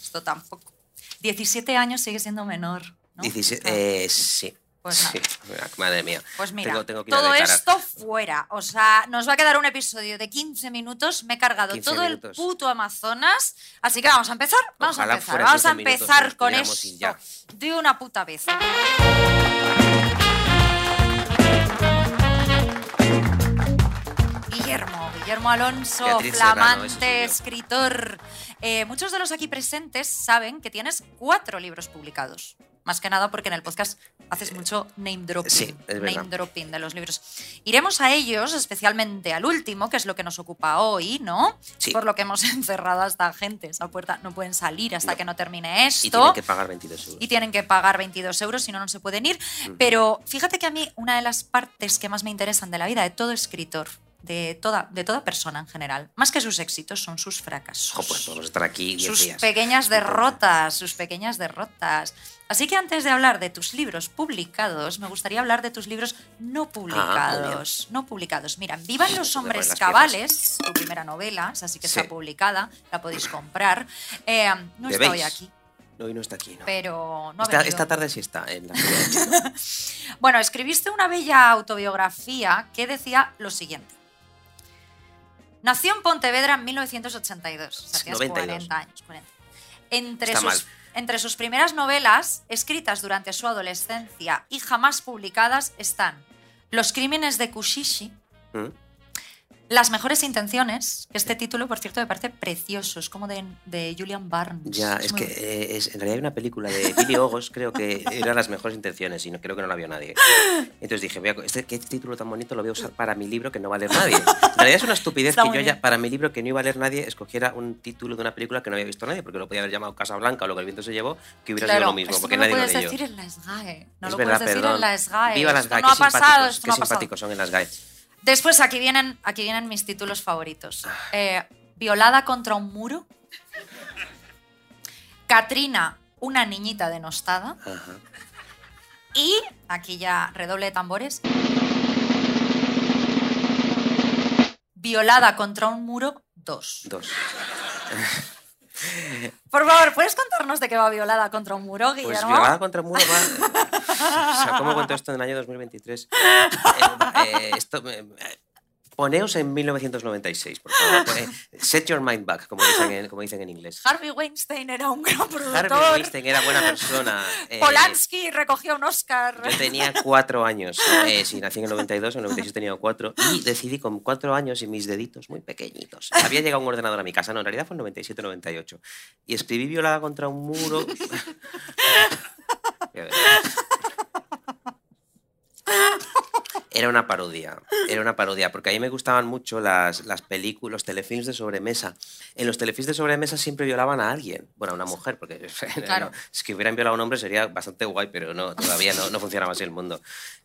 [SPEAKER 2] Esto tampoco. 17 años sigue siendo menor. ¿no?
[SPEAKER 3] 17
[SPEAKER 2] Ah,
[SPEAKER 3] eh, sí.
[SPEAKER 2] Pues
[SPEAKER 3] sí. Madre mía.
[SPEAKER 2] Pues mira,
[SPEAKER 3] Tengo- tengo que
[SPEAKER 2] todo esto fuera. O sea, nos va a quedar un episodio de 15 minutos. Me he cargado
[SPEAKER 3] 15
[SPEAKER 2] todo
[SPEAKER 3] minutos.
[SPEAKER 2] el puto Amazonas. Así que vamos a empezar. Vamos
[SPEAKER 3] Ojalá
[SPEAKER 2] a empezar. Vamos a
[SPEAKER 3] 15 minutos,
[SPEAKER 2] empezar con esto
[SPEAKER 3] ya.
[SPEAKER 2] de una puta vez. Guillermo, Guillermo Alonso,
[SPEAKER 3] Beatriz
[SPEAKER 2] flamante escritor. Eh, muchos de los aquí presentes saben que tienes cuatro libros publicados. Más que nada porque en el podcast haces mucho name dropping.
[SPEAKER 3] sí,
[SPEAKER 2] name dropping de los libros. Iremos a ellos, especialmente al último, que es lo que nos ocupa hoy, ¿no?
[SPEAKER 3] Sí.
[SPEAKER 2] Por lo que hemos encerrado a esta gente. Esa puerta no pueden salir hasta
[SPEAKER 3] No.
[SPEAKER 2] que no termine esto.
[SPEAKER 3] Y tienen que pagar 22 euros.
[SPEAKER 2] Y tienen que pagar 22 euros, si no, no se pueden ir. Pero fíjate que a mí una de las partes que más me interesan de la vida de todo escritor, de toda, de toda persona en general, más que sus éxitos, son sus fracasos.
[SPEAKER 3] Ojo, pues podemos estar aquí 10
[SPEAKER 2] sus
[SPEAKER 3] días.
[SPEAKER 2] pequeñas derrotas, sus pequeñas derrotas. Así que antes de hablar de tus libros publicados, me gustaría hablar de tus libros no publicados. no publicados. Mira, Vivan los
[SPEAKER 3] Me
[SPEAKER 2] hombres cabales, tu primera novela, así que
[SPEAKER 3] Sí.
[SPEAKER 2] está publicada, la podéis comprar. Eh, no está hoy aquí,
[SPEAKER 3] No, hoy no está aquí, ¿no?
[SPEAKER 2] pero no ha
[SPEAKER 3] esta, tarde sí está en la.
[SPEAKER 2] Bueno, escribiste una bella autobiografía que decía lo siguiente. Nació en Pontevedra en 1982, o sea, tienes
[SPEAKER 3] 92.
[SPEAKER 2] 40 años. 40. Entre,
[SPEAKER 3] Está
[SPEAKER 2] sus,
[SPEAKER 3] mal.
[SPEAKER 2] entre sus primeras novelas, escritas durante su adolescencia y jamás publicadas, están Los crímenes de Kushishi,
[SPEAKER 3] ¿Mm?
[SPEAKER 2] Las mejores intenciones, este título, por cierto, me parece precioso, es como de, de Julian Barnes.
[SPEAKER 3] Ya, es
[SPEAKER 2] muy
[SPEAKER 3] que eh, es- en realidad hay una película de Billy Ogos, creo que eran las mejores intenciones y no, creo que no la vio nadie. Entonces dije, voy a este ¿qué título tan bonito lo voy a usar para mi libro que no va a leer nadie? En realidad es una estupidez
[SPEAKER 2] Está
[SPEAKER 3] que yo
[SPEAKER 2] bien.
[SPEAKER 3] ya, para mi libro que no iba a leer nadie, escogiera un título de una película que no había visto nadie, porque lo podía haber llamado Casa Blanca o lo que el viento se llevó, que hubiera
[SPEAKER 2] Claro,
[SPEAKER 3] sido lo mismo, porque
[SPEAKER 2] no
[SPEAKER 3] nadie
[SPEAKER 2] lo
[SPEAKER 3] lo
[SPEAKER 2] puedes
[SPEAKER 3] leyó.
[SPEAKER 2] decir en la SGAE. No
[SPEAKER 3] es
[SPEAKER 2] lo
[SPEAKER 3] verdad,
[SPEAKER 2] puedes decir
[SPEAKER 3] perdón.
[SPEAKER 2] en la SGAE.
[SPEAKER 3] Viva las GAE,
[SPEAKER 2] no ha pasado, no ha pasado.
[SPEAKER 3] simpáticos son en las GAE.
[SPEAKER 2] Después aquí vienen, aquí vienen mis títulos favoritos. Eh, Violada contra un muro. Katrina, una niñita denostada.
[SPEAKER 3] Ajá.
[SPEAKER 2] Y aquí ya redoble de tambores. Violada contra un muro 2.
[SPEAKER 3] Dos.
[SPEAKER 2] Por favor, ¿puedes contarnos de qué va Violada contra un muro,
[SPEAKER 3] Pues
[SPEAKER 2] Guillermo?
[SPEAKER 3] violada contra el muro va... O sea, ¿cómo cuento esto en el año 2023? Eh, eh, esto, me- Poneos en 1996, por favor. Eh, Set your mind back, como dicen en, como dicen en inglés.
[SPEAKER 2] Harvey Weinstein era un gran productor.
[SPEAKER 3] Harvey Weinstein era buena persona. eh,
[SPEAKER 2] Polanski recogió un Oscar.
[SPEAKER 3] Yo tenía cuatro años. Eh, sí, nací en el 92, en el 96 tenía cuatro. Y decidí con cuatro años y mis deditos muy pequeñitos. Había llegado un ordenador a mi casa, no, en realidad fue en 97-98. Y escribí violada contra un muro. Era una parodia, era una parodia, porque a mí me gustaban mucho las, las películas, los telefilms de sobremesa. En los telefilms de sobremesa siempre violaban a alguien, bueno, a una mujer, porque
[SPEAKER 2] Claro.
[SPEAKER 3] si hubieran violado a un hombre sería bastante guay, pero no, todavía no, no funcionaba así el mundo.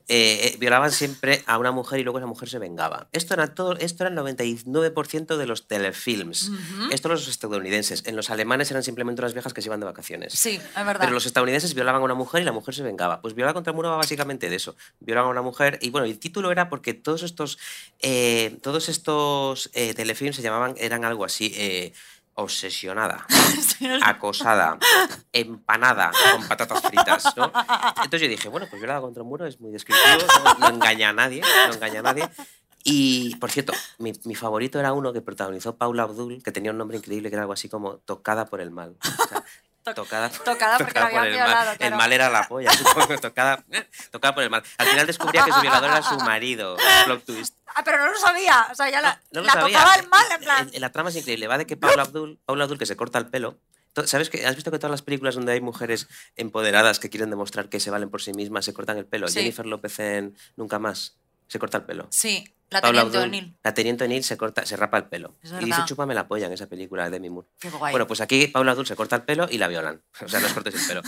[SPEAKER 3] Eh, eh, violaban siempre a una mujer y luego esa mujer se vengaba. Esto era, todo, esto era el 99% de los telefilms. Esto los estadounidenses. En los alemanes eran simplemente unas viejas que se iban de vacaciones.
[SPEAKER 2] Sí, es verdad.
[SPEAKER 3] Pero los estadounidenses violaban a una mujer y la mujer se vengaba. Pues violar contra el muro va básicamente de eso. Violaban a una mujer y bueno, el título era porque todos estos, eh, todos estos eh, telefilms se llamaban, eran algo así. eh, obsesionada, acosada, empanada con patatas fritas, ¿no? Entonces yo dije, bueno, pues violada contra un muro es muy descriptivo, no, no engaña a nadie, no engaña a nadie. Y, por cierto, mi, mi favorito era uno que protagonizó Paula Abdul, que tenía un nombre increíble, que era algo así como Tocada por el mal. O sea, tocada,
[SPEAKER 2] tocada porque la
[SPEAKER 3] por el
[SPEAKER 2] violado,
[SPEAKER 3] mal.
[SPEAKER 2] claro.
[SPEAKER 3] El mal era la polla, supongo, tocada, tocada por el mal. Al final descubría que su violador era su marido. Plot twist.
[SPEAKER 2] Ah, pero no lo sabía. O sea, ya la,
[SPEAKER 3] No lo
[SPEAKER 2] la
[SPEAKER 3] sabía.
[SPEAKER 2] tocaba el mal, en plan.
[SPEAKER 3] En- en la trama es increíble. Va de que Paula Abdul, Paula Abdul que se corta el pelo. ¿Sabes que ¿Has visto que todas las películas donde hay mujeres empoderadas que quieren demostrar que se valen por sí mismas se cortan el pelo?
[SPEAKER 2] Sí.
[SPEAKER 3] Jennifer López en Nunca Más se corta el pelo.
[SPEAKER 2] Sí, la teniente O'Neill.
[SPEAKER 3] la teniente O'Neill se, corta, se rapa el pelo.
[SPEAKER 2] Es
[SPEAKER 3] y dice, chúpame la polla en esa película de Demi Moore.
[SPEAKER 2] Qué guay.
[SPEAKER 3] Bueno, pues aquí Paula Abdul se corta el pelo y la violan. O sea, no es cortes el pelo.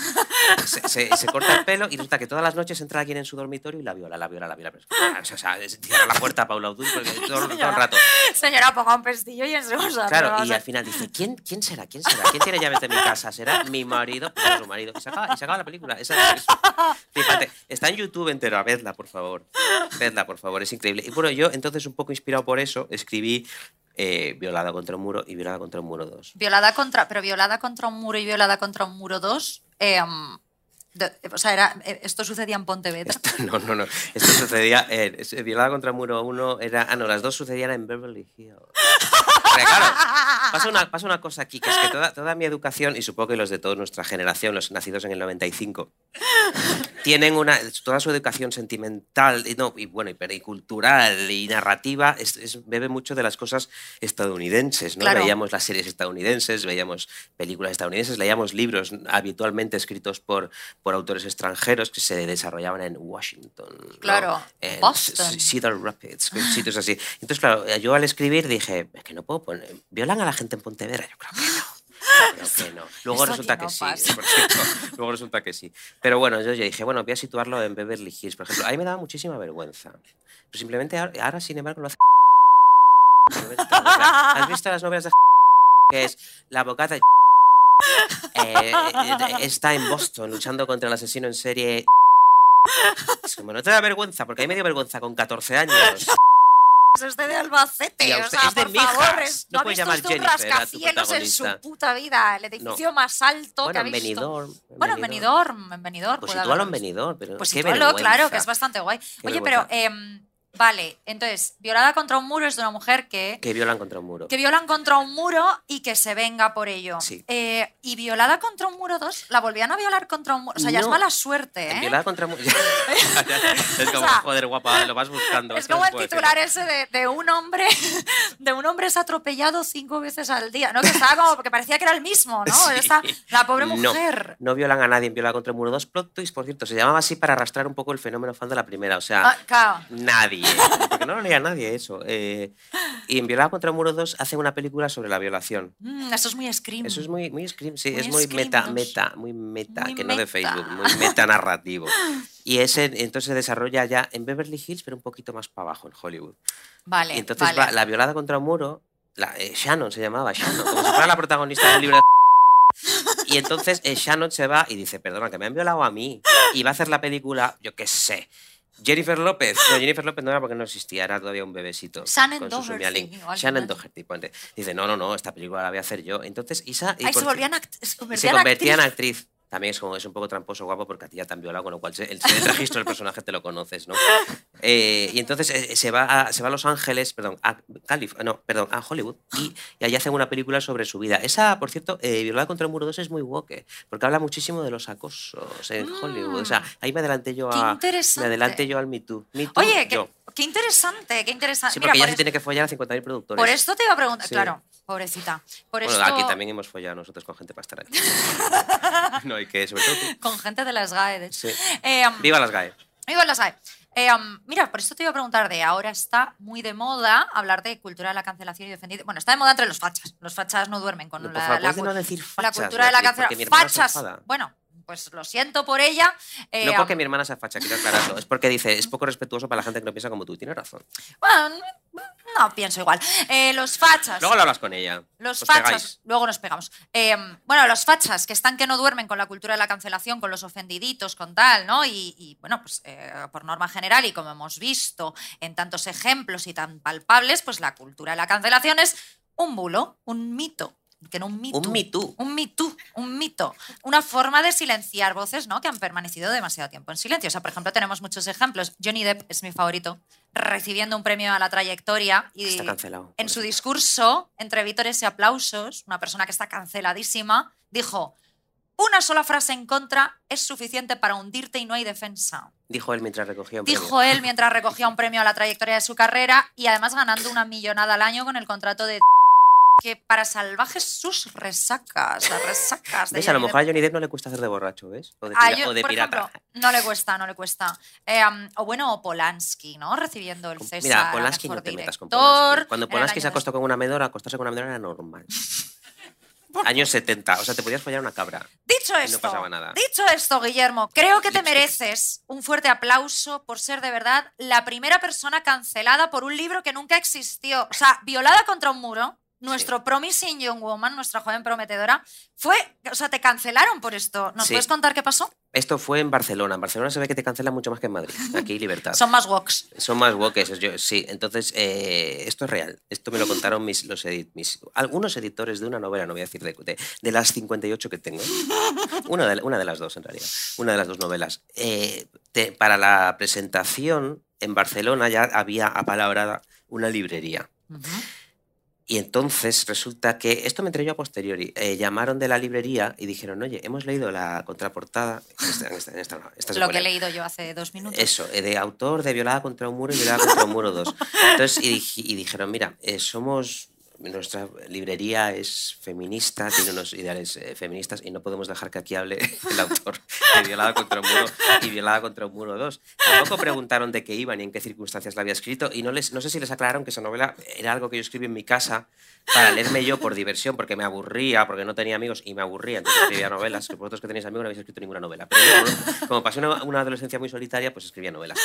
[SPEAKER 3] Se, se- se corta el pelo y resulta que todas las noches entra alguien en su dormitorio y la viola, la viola, la viola. O sea, cierra la puerta a Paula Abdul porque todo, todo el rato.
[SPEAKER 2] Señora, ponga un pestillo y en su cosa. pero
[SPEAKER 3] Claro, y al final dice, ¿quién, ¿quién será? ¿Quién será? ¿Quién tiene llaves de mi casa? ¿Será mi marido? Pues su marido. Y se acaba, y se acaba la película. Esa es- fíjate, está en YouTube entera, vedla, por favor. Vedla, por favor, es increíble. Y bueno, yo entonces, un poco inspirado por eso, escribí eh, Violada contra un muro y Violada contra un muro 2.
[SPEAKER 2] Violada contra, pero violada contra un muro y violada contra un muro 2. o sea, era, eh, esto sucedía en Pontevedra.
[SPEAKER 3] Esto- no, no, no. Esto sucedía. Violada contra un muro 1 era. Ah, no, las dos sucedían en Beverly Hills. Pero claro, pasa una, pasa una cosa aquí, que es que toda, toda mi educación, y supongo que los de toda nuestra generación, los nacidos en el 95, tienen una, toda su educación sentimental y, no, y bueno, y, cultural y narrativa es, es- bebe mucho de las cosas estadounidenses. ¿no?
[SPEAKER 2] Claro.
[SPEAKER 3] Veíamos las series estadounidenses, veíamos películas estadounidenses, leíamos libros habitualmente escritos por, por autores extranjeros que se desarrollaban en Washington. ¿no?
[SPEAKER 2] Claro,
[SPEAKER 3] en
[SPEAKER 2] Boston.
[SPEAKER 3] Cedar Rapids, sitios así. Entonces, claro, yo al escribir dije, es que no puedo poner. ¿Violan a la gente en Pontevedra? Yo creo que no. Creo que no. Luego resulta que
[SPEAKER 2] no
[SPEAKER 3] sí. Luego resulta que sí. Pero bueno, yo, dije, bueno, voy a situarlo en Beverly Hills, por ejemplo. A mí me daba muchísima vergüenza. Pero simplemente ahora, sin embargo, lo hace. ¿Has visto las novelas de que es la abogada eh, eh, está en Boston luchando contra el asesino en serie es como, no te da vergüenza, porque a mí me dio vergüenza con 14 años.
[SPEAKER 2] Es de Albacete, o sea, por
[SPEAKER 3] Mijas.
[SPEAKER 2] favor, es-
[SPEAKER 3] No
[SPEAKER 2] no, ha visto usted un rascacielos en su puta vida, el edificio más alto que ha visto.
[SPEAKER 3] Benidorm.
[SPEAKER 2] Bueno, en Benidorm, en Benidorm.
[SPEAKER 3] Pues sitúalo en. Benidorm, pero
[SPEAKER 2] Pues
[SPEAKER 3] qué
[SPEAKER 2] sitúalo, claro, que es bastante guay.
[SPEAKER 3] Qué
[SPEAKER 2] Oye, pero,
[SPEAKER 3] vergüenza.
[SPEAKER 2] Vale, entonces, violada contra un muro es de una mujer que,
[SPEAKER 3] Que violan contra un muro.
[SPEAKER 2] que violan contra un muro y que se venga por ello.
[SPEAKER 3] Sí.
[SPEAKER 2] Eh, y violada contra un muro 2, la volvían a violar contra un muro. O sea, ya es
[SPEAKER 3] No.
[SPEAKER 2] mala suerte, ¿eh?
[SPEAKER 3] Violada contra un muro. es como,
[SPEAKER 2] O sea,
[SPEAKER 3] joder, guapa, lo vas buscando.
[SPEAKER 2] Es
[SPEAKER 3] no
[SPEAKER 2] como el
[SPEAKER 3] decir.
[SPEAKER 2] titular ese de, de un hombre de un hombre es atropellado cinco veces al día, ¿no? Que estaba como que parecía que era el mismo, ¿no?
[SPEAKER 3] Sí.
[SPEAKER 2] Esta- la pobre
[SPEAKER 3] No,
[SPEAKER 2] mujer.
[SPEAKER 3] No violan a nadie en Violada contra el muro 2. Plot twist, por cierto, se llamaba así para arrastrar un poco el fenómeno fan de la primera. O sea,
[SPEAKER 2] Ah, claro.
[SPEAKER 3] Nadie, porque no lo leía nadie eso. Eh, y en Violada contra el Muro 2 hacen una película sobre la violación.
[SPEAKER 2] Mm, eso es muy scream.
[SPEAKER 3] Eso es muy, muy Scream, sí,
[SPEAKER 2] Muy
[SPEAKER 3] es muy meta,
[SPEAKER 2] dos.
[SPEAKER 3] meta, muy meta,
[SPEAKER 2] Muy
[SPEAKER 3] que no de
[SPEAKER 2] meta.
[SPEAKER 3] Facebook, muy meta narrativo. Y ese entonces se desarrolla ya en Beverly Hills, pero un poquito más para abajo, en Hollywood.
[SPEAKER 2] Vale,
[SPEAKER 3] y entonces
[SPEAKER 2] vale.
[SPEAKER 3] va la violada contra un muro, la, eh, Shannon se llamaba, Shannon, como si fuera la protagonista del libro de Y entonces eh, Shannon se va y dice, perdona, que me han violado a mí. Y va a hacer la película, yo qué sé. Jennifer López. No, Jennifer López no era porque no existía, era todavía un bebecito.
[SPEAKER 2] Shannon
[SPEAKER 3] con su
[SPEAKER 2] Doherty,
[SPEAKER 3] Shannon
[SPEAKER 2] ¿no?
[SPEAKER 3] Doherty, ponte. Dice, no, no, no, esta película la voy a hacer yo. Entonces, Isa... y
[SPEAKER 2] Ay, se volvían act- se
[SPEAKER 3] convertía en
[SPEAKER 2] actriz.
[SPEAKER 3] actriz. También es como es un poco tramposo guapo porque a ti ya te han violado, con lo cual el, el registro del personaje te lo conoces, ¿no? Eh, y entonces eh, se, va a, se va a Los Ángeles, perdón, a Calif no, perdón, a Hollywood, y, y allí hacen una película sobre su vida. Esa, por cierto, eh, Violada contra el Muro 2 es muy woke, porque habla muchísimo de los acosos en Hollywood. O sea, ahí me adelanté yo
[SPEAKER 2] Mm. Qué
[SPEAKER 3] a. Me adelanté yo al Me Too. Me Too,
[SPEAKER 2] Oye, qué,
[SPEAKER 3] yo.
[SPEAKER 2] qué interesante, qué interesante.
[SPEAKER 3] Sí,
[SPEAKER 2] Mira,
[SPEAKER 3] porque
[SPEAKER 2] por,
[SPEAKER 3] se
[SPEAKER 2] es-
[SPEAKER 3] tiene que follar a 50.000 productores.
[SPEAKER 2] por esto te iba a preguntar,
[SPEAKER 3] Sí.
[SPEAKER 2] claro, pobrecita. Por
[SPEAKER 3] bueno,
[SPEAKER 2] esto,
[SPEAKER 3] aquí también hemos follado nosotros con gente para estar aquí. no hay que, sobre todo tú.
[SPEAKER 2] con gente de las GAE. de-
[SPEAKER 3] Sí.
[SPEAKER 2] Eh, um,
[SPEAKER 3] Viva las GAE.
[SPEAKER 2] Viva las GAE. Eh, um, mira, por esto te iba a preguntar de ahora está muy de moda hablar de cultura de la cancelación y defendido. Bueno, está de moda entre los fachas. Los fachas no duermen con
[SPEAKER 3] No,
[SPEAKER 2] la, la
[SPEAKER 3] ¿puedes
[SPEAKER 2] cul-
[SPEAKER 3] no decir
[SPEAKER 2] la
[SPEAKER 3] fachas,
[SPEAKER 2] cultura de la cancelación. Fachas. Bueno, pues lo siento por ella. eh,
[SPEAKER 3] No porque mi hermana sea facha, quiero aclararlo. Es porque dice, es poco respetuoso para la gente que no piensa como tú. y Tienes razón.
[SPEAKER 2] bueno, no pienso igual. Eh, los fachas.
[SPEAKER 3] Luego lo hablas con ella.
[SPEAKER 2] Los
[SPEAKER 3] Os
[SPEAKER 2] fachas,
[SPEAKER 3] pegáis.
[SPEAKER 2] luego nos pegamos. Eh, bueno, los fachas que están que no duermen con la cultura de la cancelación, con los ofendiditos, con tal, ¿no? Y, y, bueno, pues eh, por norma general y como hemos visto en tantos ejemplos y tan palpables, pues la cultura de la cancelación es un bulo, un mito. Que no un mito.
[SPEAKER 3] Un
[SPEAKER 2] mito, un mito. Una forma de silenciar voces, ¿no? Que han permanecido demasiado tiempo en silencio. O sea, por ejemplo, tenemos muchos ejemplos. Johnny Depp es mi favorito, recibiendo un premio a la trayectoria y
[SPEAKER 3] Está cancelado.
[SPEAKER 2] en su discurso, entre vítores y aplausos, una persona que está canceladísima, dijo, una sola frase en contra es suficiente para hundirte y no hay defensa.
[SPEAKER 3] Dijo él mientras recogía un premio.
[SPEAKER 2] Dijo él mientras recogía un premio a la trayectoria de su carrera y además ganando una millonada al año con el contrato de que para salvajes sus resacas, las resacas de
[SPEAKER 3] ¿Ves? A lo mejor a. Johnny Depp no le cuesta hacer de borracho, ¿ves? O de,
[SPEAKER 2] Ah,
[SPEAKER 3] pira-
[SPEAKER 2] yo,
[SPEAKER 3] o de
[SPEAKER 2] por
[SPEAKER 3] pirata.
[SPEAKER 2] ejemplo, no le cuesta, no le cuesta. Eh, um, o bueno, o Polanski, ¿no? Recibiendo el César.
[SPEAKER 3] Mira, Polanski
[SPEAKER 2] mejor
[SPEAKER 3] no te metas con Polanski. Cuando Polanski se acostó con una medora, acostarse con una medora era normal. Años 70, o sea, te podías follar una cabra.
[SPEAKER 2] Dicho
[SPEAKER 3] no
[SPEAKER 2] esto,
[SPEAKER 3] pasaba nada.
[SPEAKER 2] dicho esto, Guillermo, creo que te mereces un fuerte aplauso por ser de verdad la primera persona cancelada por un libro que nunca existió. O sea, violada contra un muro. Nuestro Promising Young Woman, nuestra joven prometedora, fue, o sea, te cancelaron por esto. ¿Nos
[SPEAKER 3] Sí.
[SPEAKER 2] puedes contar qué pasó?
[SPEAKER 3] Esto fue en Barcelona. En Barcelona se ve que te cancelan mucho más que en Madrid. Aquí libertad.
[SPEAKER 2] Son más woks.
[SPEAKER 3] Son más yo, sí. Entonces, eh, esto es real. Esto me lo contaron mis, los edit- mis- algunos editores de una novela, no voy a decir de, de, de las 58 que tengo. Una de, una de las dos, en realidad. Una de las dos novelas. Eh, te- para la presentación en Barcelona ya había apalabrada una librería. Y entonces resulta que, esto me enteré yo a posteriori, eh, llamaron de la librería y dijeron, oye, hemos leído la contraportada, en esta, en esta, en esta- esta se
[SPEAKER 2] Lo que he
[SPEAKER 3] leer".
[SPEAKER 2] leído yo hace dos minutos.
[SPEAKER 3] Eso, eh, de autor de Violada contra un muro y Violada contra un muro 2. Entonces, y, y dijeron, mira, eh, somos, nuestra librería es feminista, tiene unos ideales eh, feministas y no podemos dejar que aquí hable el autor de Violada contra un muro y Violada contra un muro 2. Tampoco preguntaron de qué iba ni en qué circunstancias la había escrito y no, les, no sé si les aclararon que esa novela era algo que yo escribí en mi casa para leerme yo por diversión, porque me aburría, porque no tenía amigos y me aburría, entonces escribía novelas, que vosotros que tenéis amigos no habéis escrito ninguna novela. Pero yo, como- pasé una, una adolescencia muy solitaria, pues escribía novelas.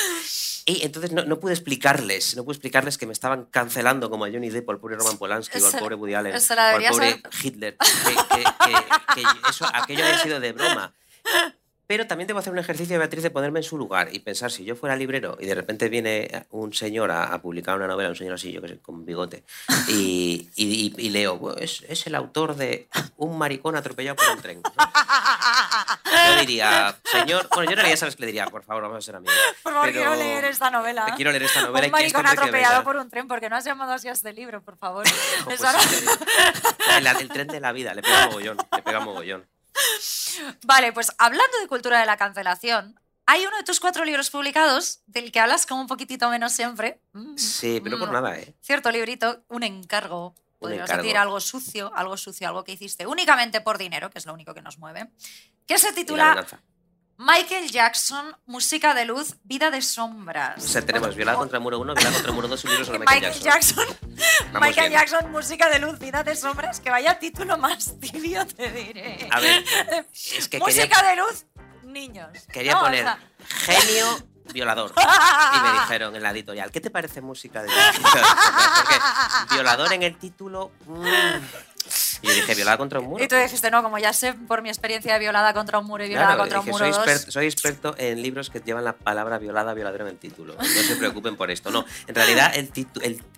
[SPEAKER 3] Y entonces no, no pude explicarles, no pude explicarles que me estaban cancelando como a Johnny Depp, o al pobre Roman Polanski, o al pobre Woody Allen, o al pobre Hitler, que, que- que- que eso, aquello había sido de broma. Pero también debo hacer un ejercicio, Beatriz, de ponerme en su lugar y pensar, si yo fuera librero y de repente viene un señor a, a publicar una novela, un señor así, yo que sé, con bigote, y, y- y leo, "Bueno, es, es el autor de Un maricón atropellado por un tren. Yo diría, señor, bueno, yo en realidad sabes que le diría, por favor, vamos a ser amigos.
[SPEAKER 2] Por favor, quiero leer esta novela.
[SPEAKER 3] Quiero leer esta novela
[SPEAKER 2] Un maricón atropellado por un tren, porque no has llamado así a este libro, por favor.
[SPEAKER 3] Pues
[SPEAKER 2] no-
[SPEAKER 3] sí, el, el tren de la vida, le pega mogollón, le pega mogollón.
[SPEAKER 2] Vale, pues hablando de cultura de la cancelación, hay uno de tus cuatro libros publicados del que hablas como un poquitito menos siempre. Mm,
[SPEAKER 3] Sí, pero por
[SPEAKER 2] mm.
[SPEAKER 3] nada, ¿eh?
[SPEAKER 2] Cierto librito, un encargo. Podríamos
[SPEAKER 3] encargo.
[SPEAKER 2] decir algo sucio, algo sucio, algo que hiciste únicamente por dinero, que es lo único que nos mueve. Que se titula. Michael Jackson, Música de Luz, Vida de Sombras.
[SPEAKER 3] O sea, tenemos Violada
[SPEAKER 2] O-
[SPEAKER 3] contra el muro 1, Violada contra el muro 2 y un libro sobre
[SPEAKER 2] Michael,
[SPEAKER 3] Michael
[SPEAKER 2] Jackson, Michael
[SPEAKER 3] bien.
[SPEAKER 2] Jackson, Música de Luz, Vida de Sombras, que vaya título más tibio, te diré.
[SPEAKER 3] A ver, es que
[SPEAKER 2] Música
[SPEAKER 3] quería,
[SPEAKER 2] de Luz, niños.
[SPEAKER 3] quería
[SPEAKER 2] No, o
[SPEAKER 3] poner
[SPEAKER 2] sea,
[SPEAKER 3] genio violador. Y me dijeron en la editorial, ¿qué te parece música de Porque violador en el título... mm. Y yo dije, violada contra un muro.
[SPEAKER 2] Y tú dijiste, no, como ya sé por mi experiencia de violada contra un muro y violada
[SPEAKER 3] Claro,
[SPEAKER 2] contra un muro
[SPEAKER 3] soy,
[SPEAKER 2] dos.
[SPEAKER 3] experto, soy experto en libros que llevan la palabra violada, violador en el título. No se preocupen por esto. No, en realidad el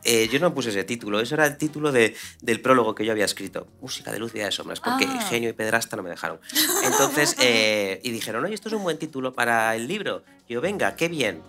[SPEAKER 3] eh, yo no puse ese título. Eso era el título de- del prólogo que yo había escrito. Música de luz, vida de sombras. Porque
[SPEAKER 2] Ah.
[SPEAKER 3] genio y pedrasta no me dejaron. Entonces, eh, y dijeron, oye, esto es un buen título para el libro. Yo, venga, qué bien.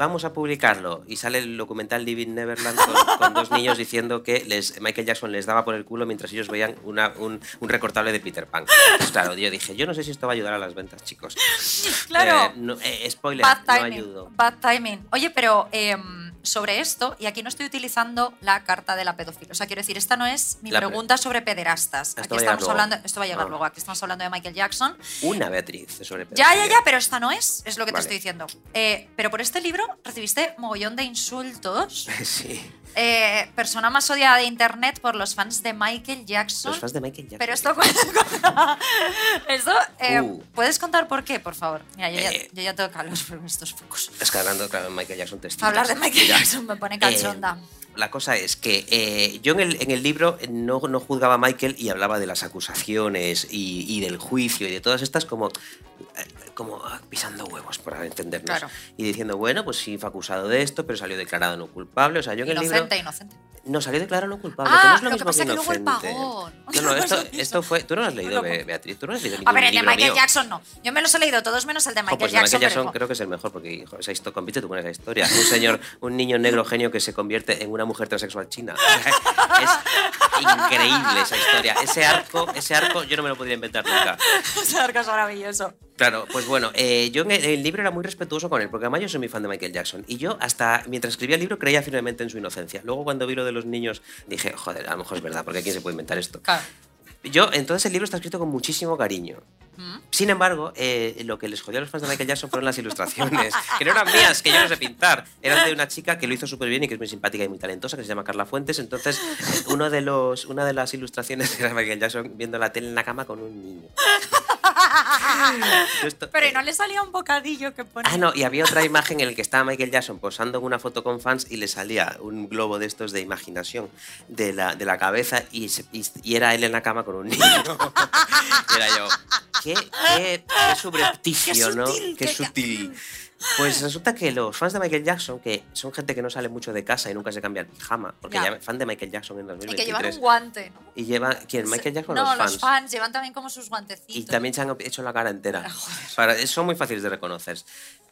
[SPEAKER 3] Vamos a publicarlo. Y sale el documental Living Neverland con, con dos niños diciendo que les, Michael Jackson les daba por el culo mientras ellos veían una- un, un recortable de Peter Pan. Pues claro, yo dije, yo no sé si esto va a ayudar a las ventas, chicos.
[SPEAKER 2] Claro.
[SPEAKER 3] Eh, no- eh, spoiler,
[SPEAKER 2] Bad
[SPEAKER 3] no
[SPEAKER 2] timing.
[SPEAKER 3] ayudo.
[SPEAKER 2] bad timing. Oye, pero em, sobre esto, y aquí no estoy utilizando la carta de la pedofilia. O sea, quiero decir, esta no es mi
[SPEAKER 3] La-
[SPEAKER 2] pregunta sobre pederastas.
[SPEAKER 3] Esto
[SPEAKER 2] Aquí estamos
[SPEAKER 3] luego.
[SPEAKER 2] hablando. Esto va a llegar luego. Aquí estamos hablando de Michael Jackson.
[SPEAKER 3] Una Beatriz sobre
[SPEAKER 2] Ya, ya,
[SPEAKER 3] pedofilia.
[SPEAKER 2] ya, pero esta no es, es lo que te estoy diciendo. Eh, pero por este libro recibiste mogollón de insultos.
[SPEAKER 3] Sí.
[SPEAKER 2] Eh, persona más odiada de internet por los fans de Michael Jackson.
[SPEAKER 3] Los fans de Michael Jackson.
[SPEAKER 2] Pero esto, esto eh,
[SPEAKER 3] Uh.
[SPEAKER 2] ¿puedes contar por qué, por favor? Mira, yo, ya,
[SPEAKER 3] Eh.
[SPEAKER 2] yo ya tengo calor por estos focos.
[SPEAKER 3] Es que hablando, claro, Michael Jackson te
[SPEAKER 2] Hablar de
[SPEAKER 3] estiras.
[SPEAKER 2] Michael Jackson me pone cachonda.
[SPEAKER 3] La cosa es que eh, yo en el, en el libro no, no juzgaba a Michael y hablaba de las acusaciones y, y del juicio y de todas estas como, eh, como ah, pisando huevos, para entendernos.
[SPEAKER 2] Claro.
[SPEAKER 3] Y diciendo, bueno, pues sí, fue acusado de esto, pero salió declarado no culpable. O sea, yo en el libro...
[SPEAKER 2] inocente, inocente.
[SPEAKER 3] No, salió declarado no culpable,
[SPEAKER 2] Ah,
[SPEAKER 3] que no es lo,
[SPEAKER 2] lo que pasa
[SPEAKER 3] que
[SPEAKER 2] que luego el pagón.
[SPEAKER 3] No, no,
[SPEAKER 2] No es
[SPEAKER 3] esto, fue... Tú no lo has leído,
[SPEAKER 2] No, no.
[SPEAKER 3] Beatriz, tú no has leído
[SPEAKER 2] A ver, el de Michael
[SPEAKER 3] mío.
[SPEAKER 2] Jackson no. Yo me los he leído todos menos el de
[SPEAKER 3] Jo,
[SPEAKER 2] Michael
[SPEAKER 3] pues de
[SPEAKER 2] Jackson.
[SPEAKER 3] Michael Jackson creo que es el mejor porque hijo, esa historia, compite tú con esa historia. Un señor, un niño negro genio que se convierte en una mujer transexual china. Es increíble esa historia. Ese arco, ese arco yo no me lo podría inventar nunca.
[SPEAKER 2] Ese arco es maravilloso.
[SPEAKER 3] Claro, pues bueno, eh, yo en el, libro era muy respetuoso con él, porque además yo soy muy fan de Michael Jackson. Y yo hasta mientras escribía el libro creía firmemente en su inocencia. Luego cuando vi lo de los niños dije, joder, a lo mejor es verdad, porque ¿quién se puede inventar esto?
[SPEAKER 2] Claro.
[SPEAKER 3] Yo, entonces el libro está escrito con muchísimo cariño.
[SPEAKER 2] Mm.
[SPEAKER 3] Sin embargo, eh, lo que les jodió a los fans de Michael Jackson fueron las ilustraciones, que no eran mías, que yo no sé pintar. Eran de una chica que lo hizo súper bien y que es muy simpática y muy talentosa, que se llama Carla Fuentes. Entonces, uno de los, una de las ilustraciones era Michael Jackson viendo la tele en la cama con un niño.
[SPEAKER 2] Pero ¿y no le salía un bocadillo que pone.
[SPEAKER 3] Ah, no, y había otra imagen en la que estaba Michael Jackson posando en una foto con fans y le salía un globo de estos de imaginación de la, de la cabeza y, se- y- y era él en la cama con un niño. era yo, qué, qué, qué subrepticio,
[SPEAKER 2] Qué
[SPEAKER 3] ¿no? qué- sutil. Pues resulta que los fans de Michael Jackson, que son gente que no sale mucho de casa y nunca se cambia el pijama, porque
[SPEAKER 2] Ya.
[SPEAKER 3] ya fan de Michael Jackson en
[SPEAKER 2] y
[SPEAKER 3] 2023.
[SPEAKER 2] que llevan un guante, ¿no?
[SPEAKER 3] Y lleva, ¿quién? ¿Michael Jackson
[SPEAKER 2] no,
[SPEAKER 3] o los fans?
[SPEAKER 2] llevan también como sus guantecitos.
[SPEAKER 3] Y también se han hecho la cara entera.
[SPEAKER 2] Ah, joder.
[SPEAKER 3] Para, son muy fáciles de reconocer.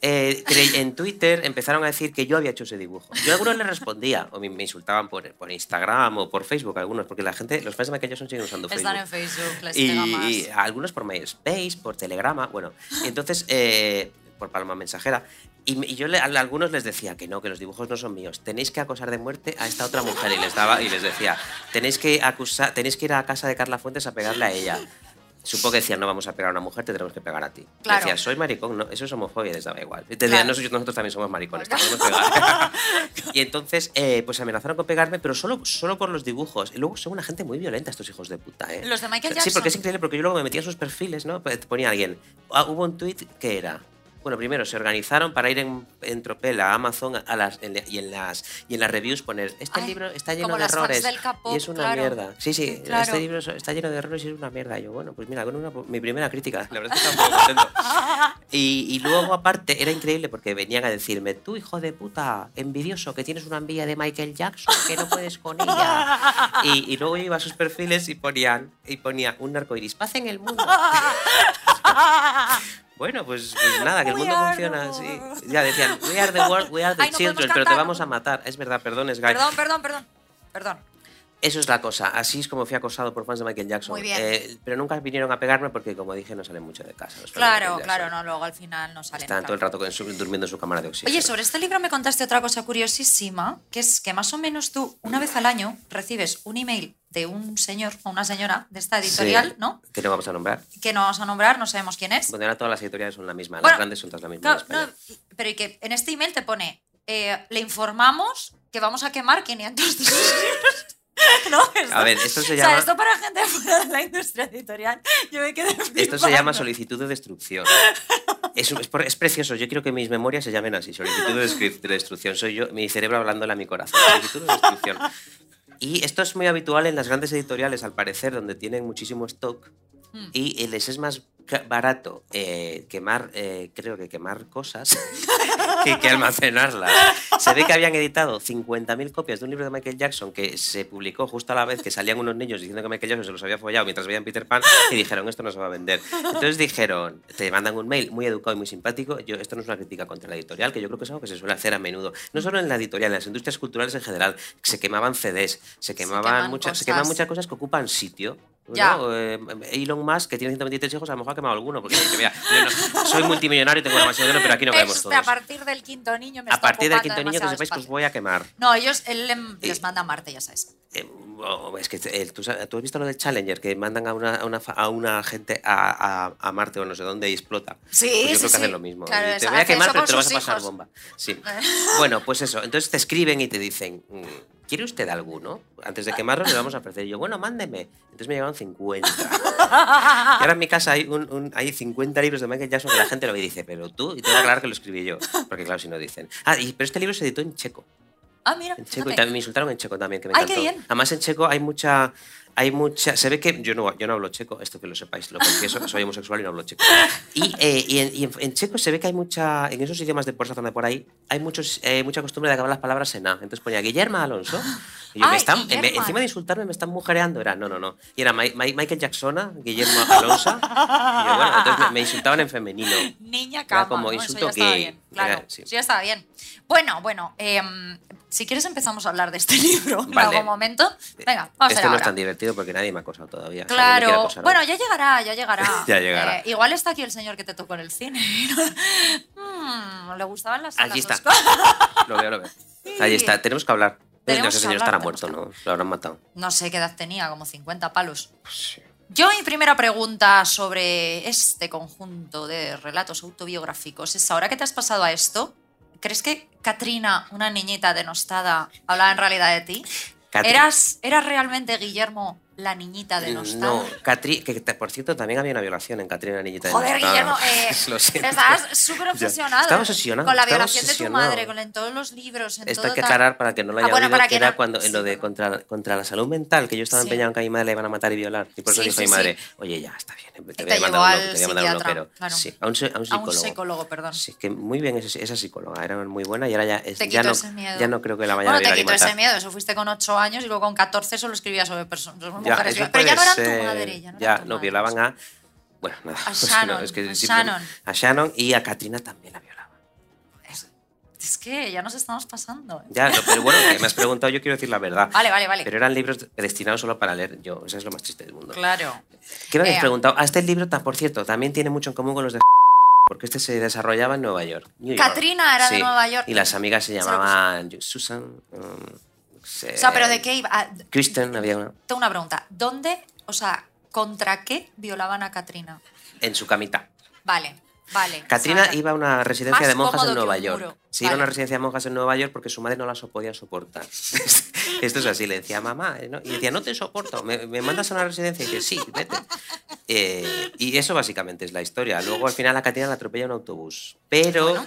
[SPEAKER 3] Eh, en Twitter empezaron a decir que yo había hecho ese dibujo. Yo a algunos les respondía, o me, insultaban por, por Instagram o por Facebook, algunos, porque la gente, los fans de Michael Jackson siguen usando
[SPEAKER 2] Están en
[SPEAKER 3] Facebook.
[SPEAKER 2] Facebook, les
[SPEAKER 3] Y,
[SPEAKER 2] más.
[SPEAKER 3] y algunos por MySpace, por Telegrama, bueno. Y entonces, eh, por Paloma Mensajera. Y, yo le- a algunos les decía que no, que los dibujos no son míos. Tenéis que acosar de muerte a esta otra mujer. Y les daba y les decía, tenéis que acusar, tenéis que ir a casa de Carla Fuentes a pegarle a ella. Supongo que decían, no vamos a pegar a una mujer, te tenemos que pegar a ti.
[SPEAKER 2] Claro.
[SPEAKER 3] Decía, soy maricón, no, eso es homofobia, les daba igual. Y te
[SPEAKER 2] Claro.
[SPEAKER 3] decían, "Nosotros- nosotros también somos maricones, te podemos pegar. y entonces, eh, pues amenazaron con pegarme, pero solo, solo por los dibujos. Y luego son una gente muy violenta estos hijos de puta, ¿eh?
[SPEAKER 2] Los de Michael
[SPEAKER 3] Sí, porque es
[SPEAKER 2] Jackson.
[SPEAKER 3] increíble, porque yo luego me metía en sus perfiles, ¿no? Pues Ponía alguien. ah, hubo un tuit que era. Bueno, primero se organizaron para ir en, en tropel a Amazon a las, en- y, en las, y en las reviews poner este
[SPEAKER 2] Ay,
[SPEAKER 3] libro está lleno de errores y es una
[SPEAKER 2] claro.
[SPEAKER 3] mierda. Sí, sí,
[SPEAKER 2] Claro.
[SPEAKER 3] este libro está lleno de errores y es una mierda. Y yo, bueno, pues mira, con una, mi primera crítica, la verdad es que estaba muy contento. Y, y luego, aparte, era increíble porque venían a decirme, tú, hijo de puta, envidioso, que tienes una envidia de Michael Jackson, que no puedes con ella. Y, y luego yo iba a sus perfiles y ponían, y ponía un arcoiris, paz en el mundo. Bueno, pues, pues nada, que el mundo funciona así. Ya decían, we are the world, we are the
[SPEAKER 2] Ay, no
[SPEAKER 3] children, pero te vamos a matar. Es verdad, perdón, es Guy.
[SPEAKER 2] Perdón, perdón, perdón. Perdón.
[SPEAKER 3] Eso es la cosa. Así es como fui acosado por fans de Michael Jackson.
[SPEAKER 2] Muy bien.
[SPEAKER 3] Eh, pero nunca vinieron a pegarme porque, como dije, no salen mucho de casa.
[SPEAKER 2] Claro, claro, no, luego al final no salen.
[SPEAKER 3] Están todo el rato su- durmiendo en su cámara de oxígeno.
[SPEAKER 2] Oye, sobre este libro me contaste otra cosa curiosísima, que es que más o menos tú, una vez al año, recibes un email de un señor o una señora de esta editorial,
[SPEAKER 3] Sí,
[SPEAKER 2] ¿no?
[SPEAKER 3] Que no vamos a nombrar.
[SPEAKER 2] Que no vamos a nombrar, no sabemos quién es.
[SPEAKER 3] Bueno, ahora todas las editoriales son la misma.
[SPEAKER 2] Bueno,
[SPEAKER 3] las grandes son todas la misma. España.
[SPEAKER 2] no, pero y que en este email te pone, eh, le informamos que vamos a quemar 500 de sus libros. No, esto-
[SPEAKER 3] A ver, esto se
[SPEAKER 2] o
[SPEAKER 3] llama-
[SPEAKER 2] sea, esto para gente fuera de la industria editorial, yo me quedé
[SPEAKER 3] Esto se
[SPEAKER 2] flipando.
[SPEAKER 3] llama solicitud de destrucción. Es, es es precioso. Yo quiero que mis memorias se llamen así. Solicitud de, destrucción. Soy yo, mi cerebro hablándole a mi corazón. Solicitud de destrucción. Y esto es muy habitual en las grandes editoriales, al parecer, donde tienen muchísimo stock
[SPEAKER 2] Hmm.
[SPEAKER 3] y les es más barato eh, quemar, eh, creo que quemar cosas que, que almacenarlas. Se ve que habían editado 50.000 copias de un libro de Michael Jackson que se publicó justo a la vez que salían unos niños diciendo que Michael Jackson se los había follado mientras veían Peter Pan y dijeron, esto no se va a vender. Entonces dijeron, te mandan un mail muy educado y muy simpático. Yo, esto no es una crítica contra la editorial, que yo creo que es algo que se suele hacer a menudo. No solo en la editorial, en las industrias culturales en general. Se quemaban CDs, se quemaban, muchas, se queman muchas cosas que ocupan sitio. ¿No?
[SPEAKER 2] Ya.
[SPEAKER 3] Eh, Elon Musk, que tiene 123 hijos, a lo mejor ha quemado alguno, porque dice, mira, yo no- soy multimillonario y tengo demasiado dinero, pero aquí no caemos todos.
[SPEAKER 2] a partir del quinto niño me
[SPEAKER 3] A
[SPEAKER 2] está
[SPEAKER 3] partir del quinto niño, que sepáis que os voy a quemar.
[SPEAKER 2] No, ellos, él les manda a Marte, ya sabes.
[SPEAKER 3] Eh, oh, es que eh, ¿tú, has visto lo del Challenger, que mandan a una, a una, fa- a una gente a, a- a Marte o no sé dónde y explota.
[SPEAKER 2] Sí,
[SPEAKER 3] Pues yo
[SPEAKER 2] sí,
[SPEAKER 3] creo que
[SPEAKER 2] sí.
[SPEAKER 3] hacen lo mismo.
[SPEAKER 2] Claro,
[SPEAKER 3] te voy a quemar, pero te lo vas a pasar
[SPEAKER 2] hijos.
[SPEAKER 3] bomba. Sí. Bueno, pues eso. Entonces te escriben y te dicen, mm, ¿quiere usted alguno? Antes de quemarlo le vamos a ofrecer. Y yo, bueno, mándeme. Entonces me llegaron 50. Y ahora en mi casa hay, un, un- hay 50 libros de Michael Jackson que la gente lo ve y dice, pero tú, y te voy a aclarar que lo escribí yo. Porque claro, si no dicen. Ah, y, pero este libro se editó en checo.
[SPEAKER 2] Ah, mira.
[SPEAKER 3] En checo, y también me insultaron en checo también, que me
[SPEAKER 2] Ay, qué
[SPEAKER 3] encantó.
[SPEAKER 2] bien.
[SPEAKER 3] Además, en checo hay mucha. Hay mucha. Se ve que. Yo no, yo no hablo checo, esto que lo sepáis, lo confieso, soy homosexual y no hablo checo. Y, eh, y en, y en- en checo se ve que hay mucha. En esos idiomas de por esa zona por ahí, hay muchos, eh, mucha costumbre de acabar las palabras en A. Entonces ponía Guillermo Alonso. Y yo, me
[SPEAKER 2] Ay,
[SPEAKER 3] están, me-
[SPEAKER 2] Guillermo.
[SPEAKER 3] encima de insultarme, me están mujereando. Era, no, no, no. Y era Mi- Mi- Michael Jacksona, Guillermo Alonso. Y yo, bueno, entonces me, me insultaban en femenino.
[SPEAKER 2] Niña
[SPEAKER 3] Era
[SPEAKER 2] cama.
[SPEAKER 3] como
[SPEAKER 2] ¿no?
[SPEAKER 3] insulto
[SPEAKER 2] Eso ya
[SPEAKER 3] gay.
[SPEAKER 2] bien. Claro,
[SPEAKER 3] Era- sí.
[SPEAKER 2] sí. ya estaba bien. Bueno, bueno, em, si quieres empezamos a hablar de este libro en
[SPEAKER 3] Vale.
[SPEAKER 2] algún momento. Venga, vamos a
[SPEAKER 3] Esto no
[SPEAKER 2] ahora.
[SPEAKER 3] es tan divertido porque nadie me ha acosado todavía.
[SPEAKER 2] Claro.
[SPEAKER 3] acosar
[SPEAKER 2] Bueno, ya llegará, ya llegará.
[SPEAKER 3] Ya llegará.
[SPEAKER 2] Eh, igual está aquí el señor que te tocó en el cine. Mm, le gustaban las
[SPEAKER 3] Allí
[SPEAKER 2] las
[SPEAKER 3] está. Lo veo, lo veo. Ahí está, tenemos que hablar.
[SPEAKER 2] Tenemos
[SPEAKER 3] no sé,
[SPEAKER 2] que
[SPEAKER 3] señor estará muerto, ¿no? Lo habrán matado.
[SPEAKER 2] No sé qué edad tenía, como 50 palos. Yo mi primera pregunta sobre este conjunto de relatos autobiográficos es, ahora que te has pasado a esto, ¿crees que Katrina, una niñita denostada, hablaba en realidad de ti? ¿Eras, ¿Eras realmente Guillermo la niñita denostada?
[SPEAKER 3] No, Catri, que te- por cierto también había una violación en Catrina Niñita. de
[SPEAKER 2] Joder,
[SPEAKER 3] Nostada.
[SPEAKER 2] Guillermo, eh, estás súper obsesionado.
[SPEAKER 3] Estaba obsesionado,
[SPEAKER 2] Con la violación de tu madre, con en todos los libros, en
[SPEAKER 3] Esto
[SPEAKER 2] todo
[SPEAKER 3] hay que aclarar para que no lo
[SPEAKER 2] Ah,
[SPEAKER 3] haya
[SPEAKER 2] bueno,
[SPEAKER 3] oído,
[SPEAKER 2] para
[SPEAKER 3] que era
[SPEAKER 2] no-
[SPEAKER 3] cuando en lo de contra, contra la salud mental, que yo estaba
[SPEAKER 2] Sí.
[SPEAKER 3] empeñado en que a mi madre la iban a matar y violar. Y por eso
[SPEAKER 2] Sí,
[SPEAKER 3] dijo
[SPEAKER 2] sí,
[SPEAKER 3] mi madre, oye, ya, está bien, te
[SPEAKER 2] te
[SPEAKER 3] voy a mandar un, te voy a mandar un loquero.
[SPEAKER 2] claro.
[SPEAKER 3] Sí, a un, a un
[SPEAKER 2] A
[SPEAKER 3] psicólogo.
[SPEAKER 2] un psicólogo, perdón.
[SPEAKER 3] Sí, que muy bien, esa, esa psicóloga, era muy buena y ahora ya, es-
[SPEAKER 2] Te
[SPEAKER 3] ya, no, ya no creo que la
[SPEAKER 2] Bueno,
[SPEAKER 3] a
[SPEAKER 2] te
[SPEAKER 3] violar y
[SPEAKER 2] quitó ese miedo. Eso fuiste con 8 años y luego con 14 solo escribías sobre personas,
[SPEAKER 3] Ya,
[SPEAKER 2] Pero ya no eran tu
[SPEAKER 3] ser.
[SPEAKER 2] madre. Ya no,
[SPEAKER 3] Ya,
[SPEAKER 2] tu
[SPEAKER 3] no,
[SPEAKER 2] madre.
[SPEAKER 3] violaban a. Bueno, nada.
[SPEAKER 2] A
[SPEAKER 3] pues no,
[SPEAKER 2] Shannon,
[SPEAKER 3] es que
[SPEAKER 2] a Shannon.
[SPEAKER 3] A Shannon y a Katrina también la violaba.
[SPEAKER 2] Es que ya nos estamos pasando. ¿eh?
[SPEAKER 3] Ya, no, pero bueno, que me has preguntado, yo quiero decir la verdad.
[SPEAKER 2] Vale, vale, vale.
[SPEAKER 3] Pero eran libros destinados solo para leer yo. Eso es lo más triste del mundo.
[SPEAKER 2] Claro.
[SPEAKER 3] ¿Qué me habéis
[SPEAKER 2] Eh,
[SPEAKER 3] preguntado? Ah, este libro, por cierto, también tiene mucho en común con los de porque este se desarrollaba en Nueva York. New York.
[SPEAKER 2] Katrina era de
[SPEAKER 3] Sí,
[SPEAKER 2] Nueva York.
[SPEAKER 3] Y las amigas se llamaban Susan, um,
[SPEAKER 2] O sea, pero ¿de qué iba? Ah,
[SPEAKER 3] Kristen, había una.
[SPEAKER 2] tengo una pregunta. ¿Dónde, o sea, contra qué violaban a Katrina?
[SPEAKER 3] En su camita.
[SPEAKER 2] Vale, vale.
[SPEAKER 3] Katrina
[SPEAKER 2] O sea,
[SPEAKER 3] iba a una residencia de monjas en Nueva York. Sí, iba a una residencia de monjas en Nueva York porque su madre no la podía soportar. Esto es así, le decía mamá. ¿no? y decía, no te soporto, ¿me, me mandas a una residencia? Y dice, sí, vete. Eh, y eso básicamente es la historia. Luego al final a Katrina la atropella un autobús. Pero,
[SPEAKER 2] Bueno.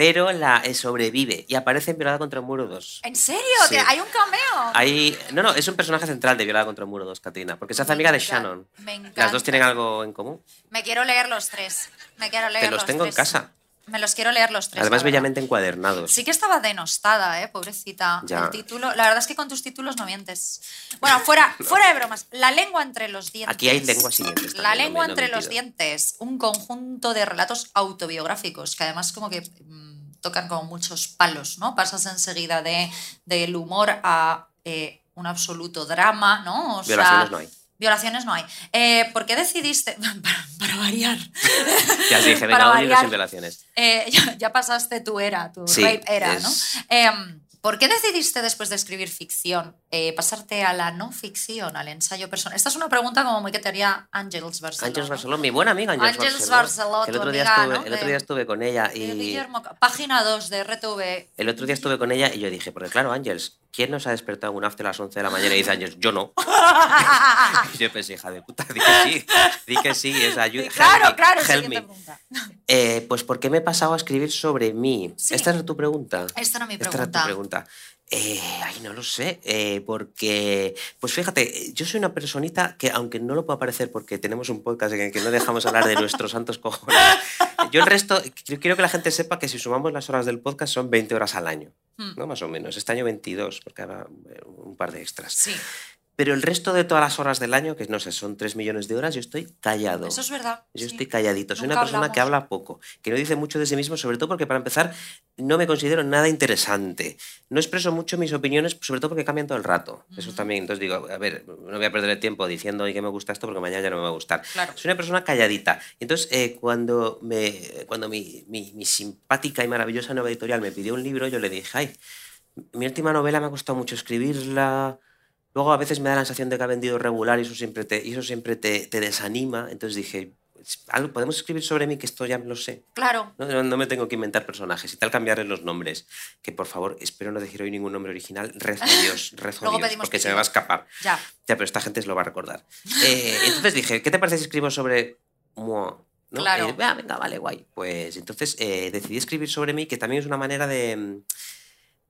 [SPEAKER 3] Pero la eh, sobrevive y aparece en Violada contra un muro 2.
[SPEAKER 2] ¿En serio?
[SPEAKER 3] Sí.
[SPEAKER 2] ¿Que ¿Hay un cameo?
[SPEAKER 3] Ahí, no, no, es un personaje central de Violada contra un muro 2, Katrina, porque se hace
[SPEAKER 2] Me
[SPEAKER 3] amiga de Shannon.
[SPEAKER 2] me
[SPEAKER 3] Las dos tienen algo en común.
[SPEAKER 2] Me quiero leer los tres. Me quiero leer
[SPEAKER 3] Te los tengo en casa.
[SPEAKER 2] Me los quiero leer los tres.
[SPEAKER 3] Además, bellamente encuadernados.
[SPEAKER 2] Sí que estaba denostada, ¿eh? Pobrecita.
[SPEAKER 3] Ya.
[SPEAKER 2] El título. La verdad es que con tus títulos no mientes. Bueno, fuera, fuera de bromas. La lengua entre los dientes.
[SPEAKER 3] Aquí hay lenguas y dientes
[SPEAKER 2] La lengua
[SPEAKER 3] no
[SPEAKER 2] entre los dientes. Un conjunto de relatos autobiográficos que además como que mm, tocan como muchos palos, ¿no? Pasas enseguida de, del humor a eh, un absoluto drama, ¿no? O sea,
[SPEAKER 3] Violaciones no hay.
[SPEAKER 2] Violaciones no hay. Eh, ¿Por qué decidiste, para, para variar,
[SPEAKER 3] Ya os dije, venga,
[SPEAKER 2] Para variar.
[SPEAKER 3] sin violaciones.
[SPEAKER 2] eh, ya, ya pasaste tu era, tu
[SPEAKER 3] Sí,
[SPEAKER 2] rape era,
[SPEAKER 3] es-
[SPEAKER 2] ¿no? ¿Por qué decidiste después de escribir ficción eh, pasarte a la no ficción, al ensayo personal? Esta es una pregunta como muy que te haría Ángels Barcelona.
[SPEAKER 3] Ángeles Barceló, mi buena amiga Ángeles
[SPEAKER 2] Ángeles
[SPEAKER 3] Barceló.
[SPEAKER 2] Barceló,
[SPEAKER 3] el otro día
[SPEAKER 2] amiga,
[SPEAKER 3] estuve,
[SPEAKER 2] ¿no?
[SPEAKER 3] el otro día estuve con ella y
[SPEAKER 2] Guillermo, página 2 de RTV.
[SPEAKER 3] el otro día estuve con ella y yo dije, porque claro, Ángeles, ¿quién nos ha despertado un after a las 11 de la mañana? Y dice Ángeles, yo no. y yo pensé, hija de puta, di que sí, di que sí, es ayuda.
[SPEAKER 2] claro, claro,
[SPEAKER 3] help me.
[SPEAKER 2] pregunta.
[SPEAKER 3] Eh, pues, ¿por qué me he pasado a escribir sobre mí?
[SPEAKER 2] Sí.
[SPEAKER 3] Esta era tu pregunta.
[SPEAKER 2] Esta era mi
[SPEAKER 3] Esta era
[SPEAKER 2] pregunta.
[SPEAKER 3] tu pregunta. Eh, ay, no lo sé, eh, porque, pues fíjate, yo soy una personita que, aunque no lo pueda parecer porque tenemos un podcast en el que no dejamos hablar de nuestros santos cojones, yo el resto, yo quiero que la gente sepa que si sumamos las horas del podcast son 20 horas al año,
[SPEAKER 2] Hmm.
[SPEAKER 3] ¿no? Más o menos. Este año 22, porque ahora eh, un par de extras.
[SPEAKER 2] Sí,
[SPEAKER 3] Pero el resto de todas las horas del año, que no sé, son 3 millones de horas, yo estoy callado.
[SPEAKER 2] eso es verdad.
[SPEAKER 3] Yo
[SPEAKER 2] sí.
[SPEAKER 3] estoy calladito. Soy
[SPEAKER 2] Nunca
[SPEAKER 3] una persona que
[SPEAKER 2] hablamos.
[SPEAKER 3] habla poco, que no dice mucho de sí mismo, sobre todo porque, para empezar, no me considero nada interesante. No expreso mucho mis opiniones, sobre todo porque cambian todo el rato. Eso
[SPEAKER 2] Ujú.
[SPEAKER 3] también. Entonces digo, a ver, no voy a perder el tiempo diciendo hoy que me gusta esto porque mañana ya no me va a gustar.
[SPEAKER 2] Claro.
[SPEAKER 3] Soy una persona calladita. Entonces, eh, cuando, me, cuando mi, mi- mi simpática y maravillosa nueva editorial me pidió un libro, yo le dije, ay, mi última novela me ha costado mucho escribirla. Luego a veces me da la sensación de que ha vendido regular y eso siempre te, y eso siempre te, te desanima. Entonces dije, "Algo- ¿podemos escribir sobre mí? Que esto ya lo sé.
[SPEAKER 2] Claro.
[SPEAKER 3] No, no- me tengo que inventar personajes y tal cambiarles los nombres. Que por favor, espero no decir hoy ningún nombre original. Rezo a Dios, rezo a
[SPEAKER 2] Luego
[SPEAKER 3] Dios,
[SPEAKER 2] pedimos
[SPEAKER 3] porque
[SPEAKER 2] que
[SPEAKER 3] se me va a escapar.
[SPEAKER 2] Ya.
[SPEAKER 3] Ya, pero esta gente se lo va a recordar. Eh, entonces dije, ¿qué te parece si escribo sobre? ¿no?
[SPEAKER 2] Claro.
[SPEAKER 3] Eh, "Ah, venga, vale, guay. Pues entonces eh, decidí escribir sobre mí, que también es una manera de, mm,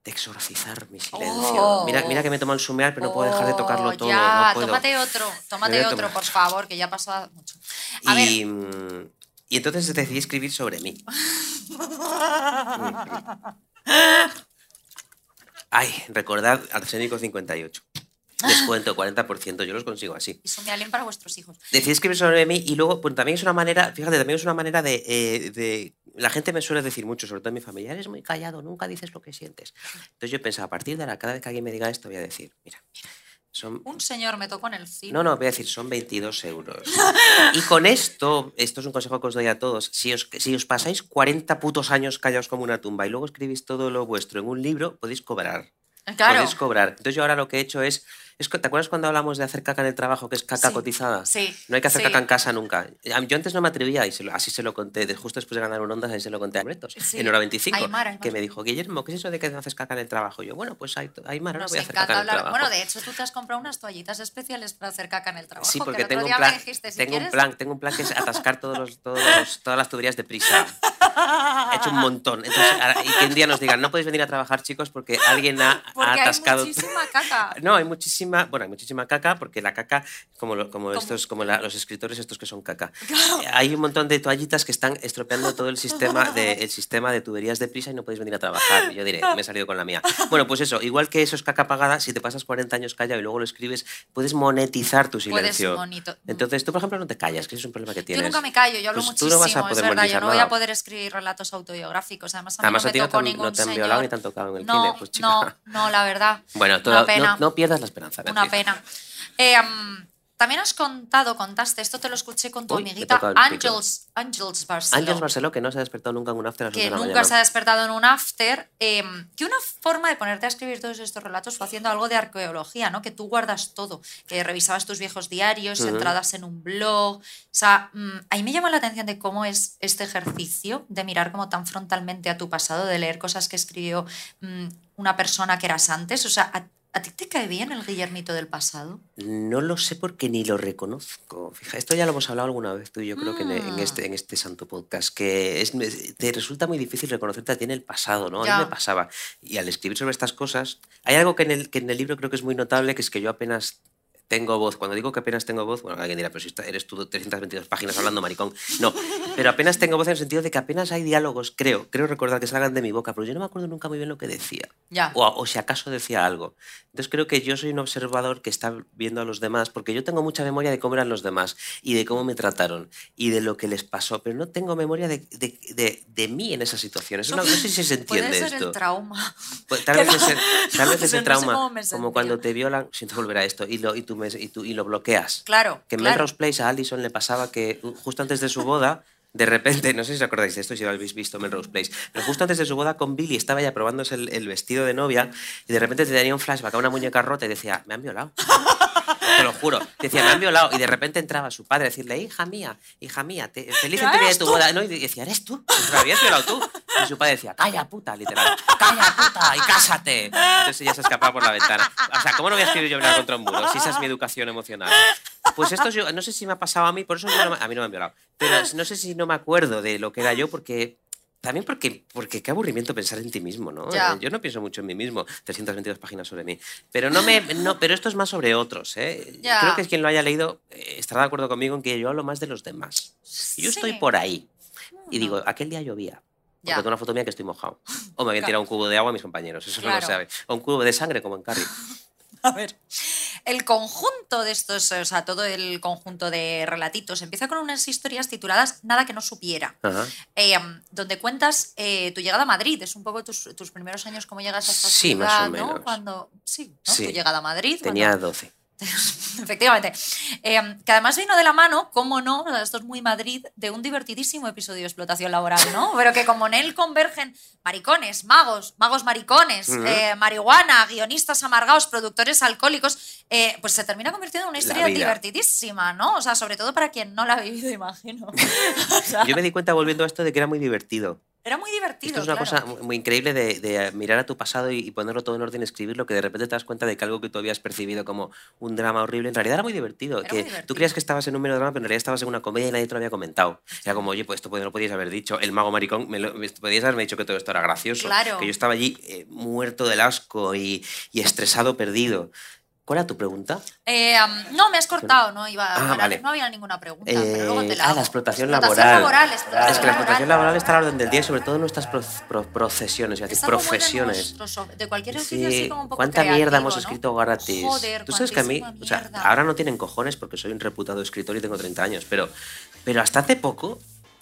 [SPEAKER 3] de exorcizar mi silencio.
[SPEAKER 2] Oh.
[SPEAKER 3] Mira, mira que me tomo el sumear, pero no puedo dejar de tocarlo
[SPEAKER 2] Oh,
[SPEAKER 3] todo.
[SPEAKER 2] Ya,
[SPEAKER 3] no puedo.
[SPEAKER 2] tómate otro, tómate otro, por favor, que ya ha pasado mucho. A
[SPEAKER 3] Y, mm, y entonces decidí escribir sobre mí. Ay, recordad Arsénico 58. Descuento 40%, yo los consigo así.
[SPEAKER 2] y Sumialín para vuestros hijos.
[SPEAKER 3] Decidí escribir sobre mí y luego pues, también es una manera, fíjate, también es una manera de, eh, de- La gente me suele decir mucho, sobre todo en mi familia, eres muy callado, nunca dices lo que sientes. Entonces yo pensaba, a partir de ahora, cada vez que alguien me diga esto, voy a decir, mira, son
[SPEAKER 2] Un señor me tocó en el cine.
[SPEAKER 3] no, no, voy a decir, son 22 euros. Y con esto, esto es un consejo que os doy a todos, si os, si os pasáis 40 putos años callados como una tumba y luego escribís todo lo vuestro en un libro, podéis cobrar.
[SPEAKER 2] Claro.
[SPEAKER 3] Podéis cobrar. Entonces yo ahora lo que he hecho es, es que- ¿te acuerdas cuando hablamos de hacer caca en el trabajo, que es caca
[SPEAKER 2] Sí.
[SPEAKER 3] cotizada?
[SPEAKER 2] Sí.
[SPEAKER 3] No hay que hacer
[SPEAKER 2] sí.
[SPEAKER 3] caca en casa nunca. Yo antes no me atrevía y se lo- así se lo conté, justo después de ganar un Ondas, ahí se lo conté a Bretos,
[SPEAKER 2] Sí.
[SPEAKER 3] en hora 25,
[SPEAKER 2] Aymar, Aymar.
[SPEAKER 3] que me dijo, Guillermo, ¿qué es eso de que no haces caca en el trabajo? Y yo, bueno, pues hay, Aymar, ahora
[SPEAKER 2] Nos
[SPEAKER 3] voy a hacer
[SPEAKER 2] encanta
[SPEAKER 3] caca en el
[SPEAKER 2] hablar.
[SPEAKER 3] trabajo.
[SPEAKER 2] Bueno, de hecho, tú te has comprado unas toallitas especiales para hacer caca en el trabajo.
[SPEAKER 3] Sí,
[SPEAKER 2] que
[SPEAKER 3] porque tengo un plan.
[SPEAKER 2] me dijiste, si
[SPEAKER 3] tengo un plan, tengo un plan que es atascar todos los, todos los- todas las tuberías de prisa. He hecho un montón. Entonces, y que un día nos digan, no podéis venir a trabajar, chicos, porque alguien ha, ha
[SPEAKER 2] Porque hay
[SPEAKER 3] atascado.
[SPEAKER 2] muchísima caca.
[SPEAKER 3] No, hay muchísima, bueno, hay muchísima caca, porque la caca, como, lo- como estos, como la- los escritores estos que son caca, eh, hay un montón de toallitas que están estropeando todo el sistema de, el sistema de tuberías de prisa y no podéis venir a trabajar. Y yo diré, me he salido con la mía. Bueno, pues eso, igual que eso es caca pagada, si te pasas 40 años callado y luego lo escribes, puedes monetizar tu
[SPEAKER 2] Puedes
[SPEAKER 3] silencio.
[SPEAKER 2] bonito.
[SPEAKER 3] Entonces, tú, por ejemplo, no te callas, que es un problema que
[SPEAKER 2] Yo
[SPEAKER 3] tienes.
[SPEAKER 2] nunca me callo, yo hablo
[SPEAKER 3] Pues tú
[SPEAKER 2] muchísimo,
[SPEAKER 3] no vas a
[SPEAKER 2] es
[SPEAKER 3] poder
[SPEAKER 2] verdad, yo no voy a
[SPEAKER 3] nada.
[SPEAKER 2] poder escribir relatos autobiográficos, además a mí
[SPEAKER 3] Además,
[SPEAKER 2] no me tocó ningún
[SPEAKER 3] no te han
[SPEAKER 2] señor.
[SPEAKER 3] violado ni te han tocado en el
[SPEAKER 2] no,
[SPEAKER 3] cine, pues chica.
[SPEAKER 2] no, no, la verdad.
[SPEAKER 3] Bueno, todo- no pierdas la esperanza.
[SPEAKER 2] Una pena. Eh, también has contado, contaste, esto te lo escuché con tu
[SPEAKER 3] Uy,
[SPEAKER 2] amiguita. Ángels, Ángels Barceló,
[SPEAKER 3] Ángels Barceló, que no se ha despertado nunca en un after a
[SPEAKER 2] que
[SPEAKER 3] once de la
[SPEAKER 2] nunca
[SPEAKER 3] mañana.
[SPEAKER 2] se ha despertado en un after, eh, que una forma de ponerte a escribir todos estos relatos fue haciendo algo de arqueología, ¿no? Que tú guardas todo, que revisabas tus viejos diarios,
[SPEAKER 3] Ujú.
[SPEAKER 2] entradas en un blog. O sea, mm, ahí me llama la atención de cómo es este ejercicio de mirar como tan frontalmente a tu pasado, de leer cosas que escribió mm, una persona que eras antes. O sea, ¿a, ti te cae bien el Guillermito del pasado?
[SPEAKER 3] No lo sé porque ni lo reconozco. Fija, esto ya lo hemos hablado alguna vez tú y yo creo que en, en
[SPEAKER 2] Mm.
[SPEAKER 3] este, en este santo podcast, que es, te resulta muy difícil reconocerte a ti en el pasado, ¿no? A mí me pasaba. Y al escribir sobre estas cosas, hay algo que en, el, que en el libro creo que es muy notable, que es que yo apenas tengo voz. Cuando digo que apenas tengo voz, bueno, alguien dirá, pero si eres tú 322 páginas hablando, maricón. No, pero apenas tengo voz en el sentido de que apenas hay diálogos, creo, creo recordar que salgan de mi boca, pero yo no me acuerdo nunca muy bien lo que decía.
[SPEAKER 2] Ya.
[SPEAKER 3] O, o si acaso decía algo. Entonces creo que yo soy un observador que está viendo a los demás, porque yo tengo mucha memoria de cómo eran los demás y de cómo me trataron y de lo que les pasó, pero no tengo memoria de, de, de- de mí en esas situaciones. No, sé si se entiende
[SPEAKER 2] Puede ser
[SPEAKER 3] esto.
[SPEAKER 2] el trauma.
[SPEAKER 3] Pues tal vez,
[SPEAKER 2] no-
[SPEAKER 3] ese, tal vez
[SPEAKER 2] no
[SPEAKER 3] ese
[SPEAKER 2] sé
[SPEAKER 3] trauma, como cuando te violan, siento volver a esto, y lo, y tú me- y tú- y lo bloqueas.
[SPEAKER 2] Claro.
[SPEAKER 3] Que en
[SPEAKER 2] claro.
[SPEAKER 3] Melrose Place a Allison le pasaba que justo antes de su boda, de repente, no sé si os acordáis de esto, si lo habéis visto Melrose Place, pero justo antes de su boda con Billy estaba ya probándose el, el vestido de novia y de repente te tenía un flashback a una muñeca rota y decía, me han violado. Te lo juro. Decía, me han violado. Y de repente entraba su padre a decirle, hija mía, hija mía, te, feliz en día de tu
[SPEAKER 2] tú.
[SPEAKER 3] boda. No, y decía, ¿eres tú? Pues me habías violado tú. Y su padre decía, calla puta, literal. Calla puta y cásate. Entonces ella se escapaba por la ventana. O sea, ¿cómo no voy a escribir yo contra un muro? Si esa es mi educación emocional. Pues esto yo, no sé si me ha pasado a mí, por eso yo no a mí no me han violado. Pero no sé si no me acuerdo de lo que era yo porque También porque, porque qué aburrimiento pensar en ti mismo, ¿no?
[SPEAKER 2] Ya.
[SPEAKER 3] Yo no pienso mucho en mí mismo, 322 páginas sobre mí. Pero, no me, no, pero esto es más sobre otros, ¿eh?
[SPEAKER 2] Ya.
[SPEAKER 3] Creo que quien lo haya leído eh, estará de acuerdo conmigo en que yo hablo más de los demás. Y Yo estoy
[SPEAKER 2] Sí.
[SPEAKER 3] por ahí. Y digo, aquel día llovía. Porque tengo una foto mía que estoy mojado. O me habían tirado un cubo de agua a mis compañeros, eso no
[SPEAKER 2] Claro.
[SPEAKER 3] lo sabe. O un cubo de sangre, como en Carrie.
[SPEAKER 2] A ver. El conjunto de estos, o sea, todo el conjunto de relatitos empieza con unas historias tituladas Nada que no supiera. Eh, donde cuentas eh, tu llegada a Madrid. Es un poco tus, tus primeros años, cómo llegas a esta
[SPEAKER 3] Sí, más
[SPEAKER 2] ciudad,
[SPEAKER 3] o
[SPEAKER 2] ¿no?
[SPEAKER 3] menos.
[SPEAKER 2] Cuando, sí, ¿no?
[SPEAKER 3] Sí.
[SPEAKER 2] Tu llegada a Madrid.
[SPEAKER 3] Tenía
[SPEAKER 2] cuando-
[SPEAKER 3] 12.
[SPEAKER 2] Efectivamente. Eh, que además vino de la mano, cómo no, esto es muy Madrid, de un divertidísimo episodio de explotación laboral, ¿no? Pero que como en él convergen maricones, magos, magos maricones, eh, marihuana, guionistas amargados, productores alcohólicos, eh, pues se termina convirtiendo en una historia divertidísima, ¿no? O sea, sobre todo para quien no la ha vivido, imagino. O sea,
[SPEAKER 3] Yo me di cuenta volviendo a esto de que era muy divertido.
[SPEAKER 2] Era muy divertido.
[SPEAKER 3] Esto es una
[SPEAKER 2] claro.
[SPEAKER 3] cosa muy, increíble de, de mirar a tu pasado y, y ponerlo todo en orden, escribirlo, que de repente te das cuenta de que algo que tú habías percibido como un drama horrible, en realidad era muy divertido.
[SPEAKER 2] Era
[SPEAKER 3] que
[SPEAKER 2] muy divertido.
[SPEAKER 3] Tú creías que estabas en un melodrama, pero en realidad estabas en una comedia y nadie te lo había comentado. Era como, oye, pues esto no lo podías haber dicho. El mago maricón, me lo, podías haberme dicho que todo esto era gracioso.
[SPEAKER 2] Claro.
[SPEAKER 3] Que yo estaba allí eh, muerto del asco y, y estresado, perdido. ¿Cuál era tu pregunta?
[SPEAKER 2] Eh, no, me has cortado, no iba
[SPEAKER 3] Ah,
[SPEAKER 2] no, era-
[SPEAKER 3] vale.
[SPEAKER 2] no había ninguna pregunta,
[SPEAKER 3] Eh,
[SPEAKER 2] pero luego te la
[SPEAKER 3] ah, la explotación,
[SPEAKER 2] Explotación
[SPEAKER 3] laboral.
[SPEAKER 2] laboral, explotación
[SPEAKER 3] es que la explotación
[SPEAKER 2] laboral.
[SPEAKER 3] laboral está a la orden del día sobre todo en nuestras pro- pro- profesiones, es decir,
[SPEAKER 2] de
[SPEAKER 3] profesiones.
[SPEAKER 2] de cualquier oficio así
[SPEAKER 3] Sí,
[SPEAKER 2] como un poco
[SPEAKER 3] cuánta mierda
[SPEAKER 2] creativo,
[SPEAKER 3] hemos
[SPEAKER 2] ¿no?
[SPEAKER 3] escrito gratis.
[SPEAKER 2] Joder,
[SPEAKER 3] Tú sabes que a mí, o sea,
[SPEAKER 2] mierda.
[SPEAKER 3] ahora no tienen cojones porque soy un reputado escritor y tengo 30 años, pero, pero hasta hace poco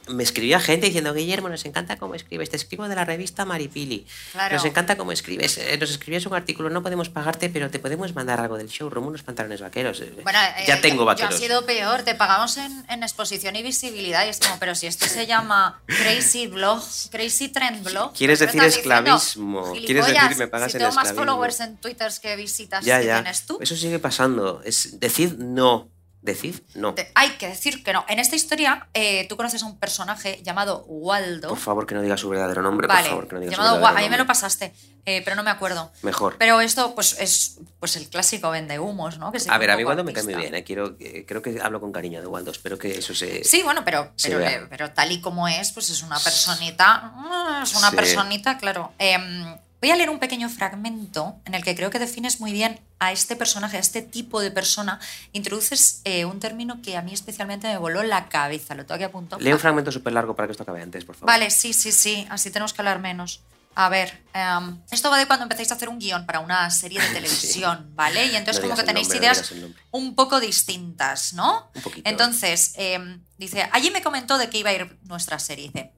[SPEAKER 3] me escribía gente diciendo, Guillermo, nos encanta cómo escribes, te escribo de la revista Maripili,
[SPEAKER 2] Claro.
[SPEAKER 3] nos encanta cómo escribes, eh, nos escribías un artículo, no podemos pagarte, pero te podemos mandar algo del showroom, unos pantalones vaqueros. Eh,
[SPEAKER 2] Bueno, eh,
[SPEAKER 3] ya tengo
[SPEAKER 2] Yo
[SPEAKER 3] vaqueros.
[SPEAKER 2] ha sido peor, te pagamos en, en exposición y visibilidad y es como, pero si esto se llama Crazy Blog, Crazy Trend Blog.
[SPEAKER 3] Quieres
[SPEAKER 2] ¿qué
[SPEAKER 3] decir esclavismo, quieres decir me pagas
[SPEAKER 2] si
[SPEAKER 3] en
[SPEAKER 2] tengo más followers en Twitter que visitas
[SPEAKER 3] Ya,
[SPEAKER 2] que
[SPEAKER 3] ya.
[SPEAKER 2] tienes tú.
[SPEAKER 3] Eso sigue pasando. Es, decid no. Decid no.
[SPEAKER 2] Te- hay que decir que no. En esta historia, eh, tú conoces a un personaje llamado Waldo.
[SPEAKER 3] Por favor, que no diga su verdadero nombre.
[SPEAKER 2] vale,
[SPEAKER 3] por favor, que no diga su
[SPEAKER 2] llamado
[SPEAKER 3] verdadero
[SPEAKER 2] Wa- A mí me
[SPEAKER 3] nombre.
[SPEAKER 2] lo pasaste, eh, pero no me acuerdo.
[SPEAKER 3] Mejor.
[SPEAKER 2] Pero esto, pues, es pues el clásico vende humos, ¿no? Que se
[SPEAKER 3] A ver, a mí Waldo me cae muy bien. eh, Quiero, eh, creo que hablo con cariño de Waldo. Espero que eso se.
[SPEAKER 2] Sí, bueno, pero,
[SPEAKER 3] se
[SPEAKER 2] pero,
[SPEAKER 3] vea.
[SPEAKER 2] pero tal y como es, pues es una personita. mm, Es una
[SPEAKER 3] Sí.
[SPEAKER 2] personita, claro. Em, voy a leer un pequeño fragmento en el que creo que defines muy bien a este personaje, a este tipo de persona. Introduces eh, un término que a mí especialmente me voló la cabeza. Lo tengo aquí apuntado.
[SPEAKER 3] Lee un fragmento súper largo para que esto acabe antes, por favor.
[SPEAKER 2] Vale, sí, sí, sí. Así tenemos que hablar menos. A ver, em, esto va de cuando empecéis a hacer un guion para una serie de televisión, ¿vale? Y entonces
[SPEAKER 3] No
[SPEAKER 2] como que tenéis
[SPEAKER 3] nombre,
[SPEAKER 2] ideas un poco distintas, ¿no?
[SPEAKER 3] Un poquito.
[SPEAKER 2] Entonces, em, dice, allí me comentó de qué iba a ir nuestra serie. Dice,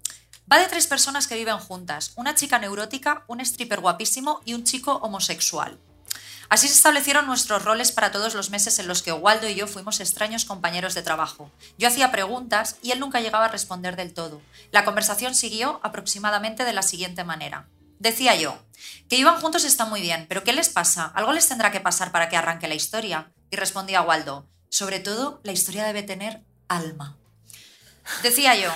[SPEAKER 2] va de tres personas que viven juntas, una chica neurótica, un stripper guapísimo y un chico homosexual. Así se establecieron nuestros roles para todos los meses en los que Waldo y yo fuimos extraños compañeros de trabajo. Yo hacía preguntas y él nunca llegaba a responder del todo. La conversación siguió aproximadamente de la siguiente manera. Decía yo, que iban juntos está muy bien, pero ¿qué les pasa? Algo les tendrá que pasar para que arranque la historia. Y respondía Waldo, sobre todo la historia debe tener alma. Decía yo,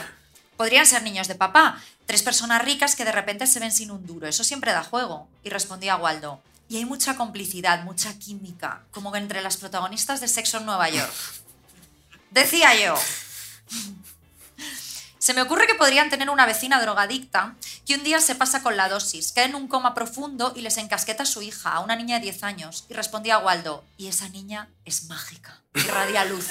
[SPEAKER 2] podrían ser niños de papá, tres personas ricas que de repente se ven sin un duro, eso siempre da juego. Y respondía Waldo, y hay mucha complicidad, mucha química, como entre las protagonistas de Sexo en Nueva York. Decía yo, se me ocurre que podrían tener una vecina drogadicta que un día se pasa con la dosis, cae en un coma profundo y les encasqueta a su hija, a una niña de 10 años. Y respondía Waldo, y esa niña es mágica, irradia luz.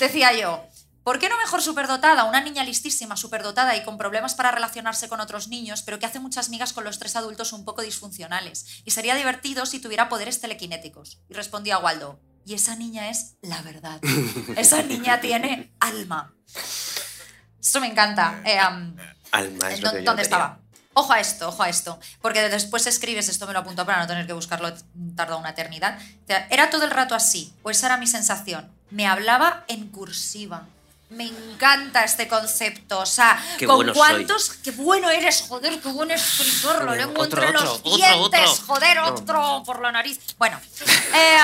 [SPEAKER 2] Decía yo, ¿por qué no mejor superdotada? Una niña listísima, superdotada y con problemas para relacionarse con otros niños, pero que hace muchas migas con los tres adultos un poco disfuncionales. Y sería divertido si tuviera poderes telequinéticos. Y respondía Waldo, y esa niña es la verdad. Esa niña tiene alma. Esto me encanta. Eh,
[SPEAKER 3] Alma es lo
[SPEAKER 2] ¿dó-
[SPEAKER 3] que yo
[SPEAKER 2] ¿Dónde
[SPEAKER 3] tenía.
[SPEAKER 2] estaba? Ojo a esto, ojo a esto. Porque después escribes, esto me lo apunto para no tener que buscarlo, tarda una eternidad. Era todo el rato así, o esa era mi sensación. Me hablaba en cursiva. Me encanta este concepto. O sea,
[SPEAKER 3] Qué
[SPEAKER 2] ¿con
[SPEAKER 3] bueno
[SPEAKER 2] cuántos? ¡Qué bueno eres, joder! ¡Qué buen escritor! Lo lengua entre los
[SPEAKER 3] otro,
[SPEAKER 2] dientes,
[SPEAKER 3] otro.
[SPEAKER 2] joder, otro por la nariz. Bueno, eh,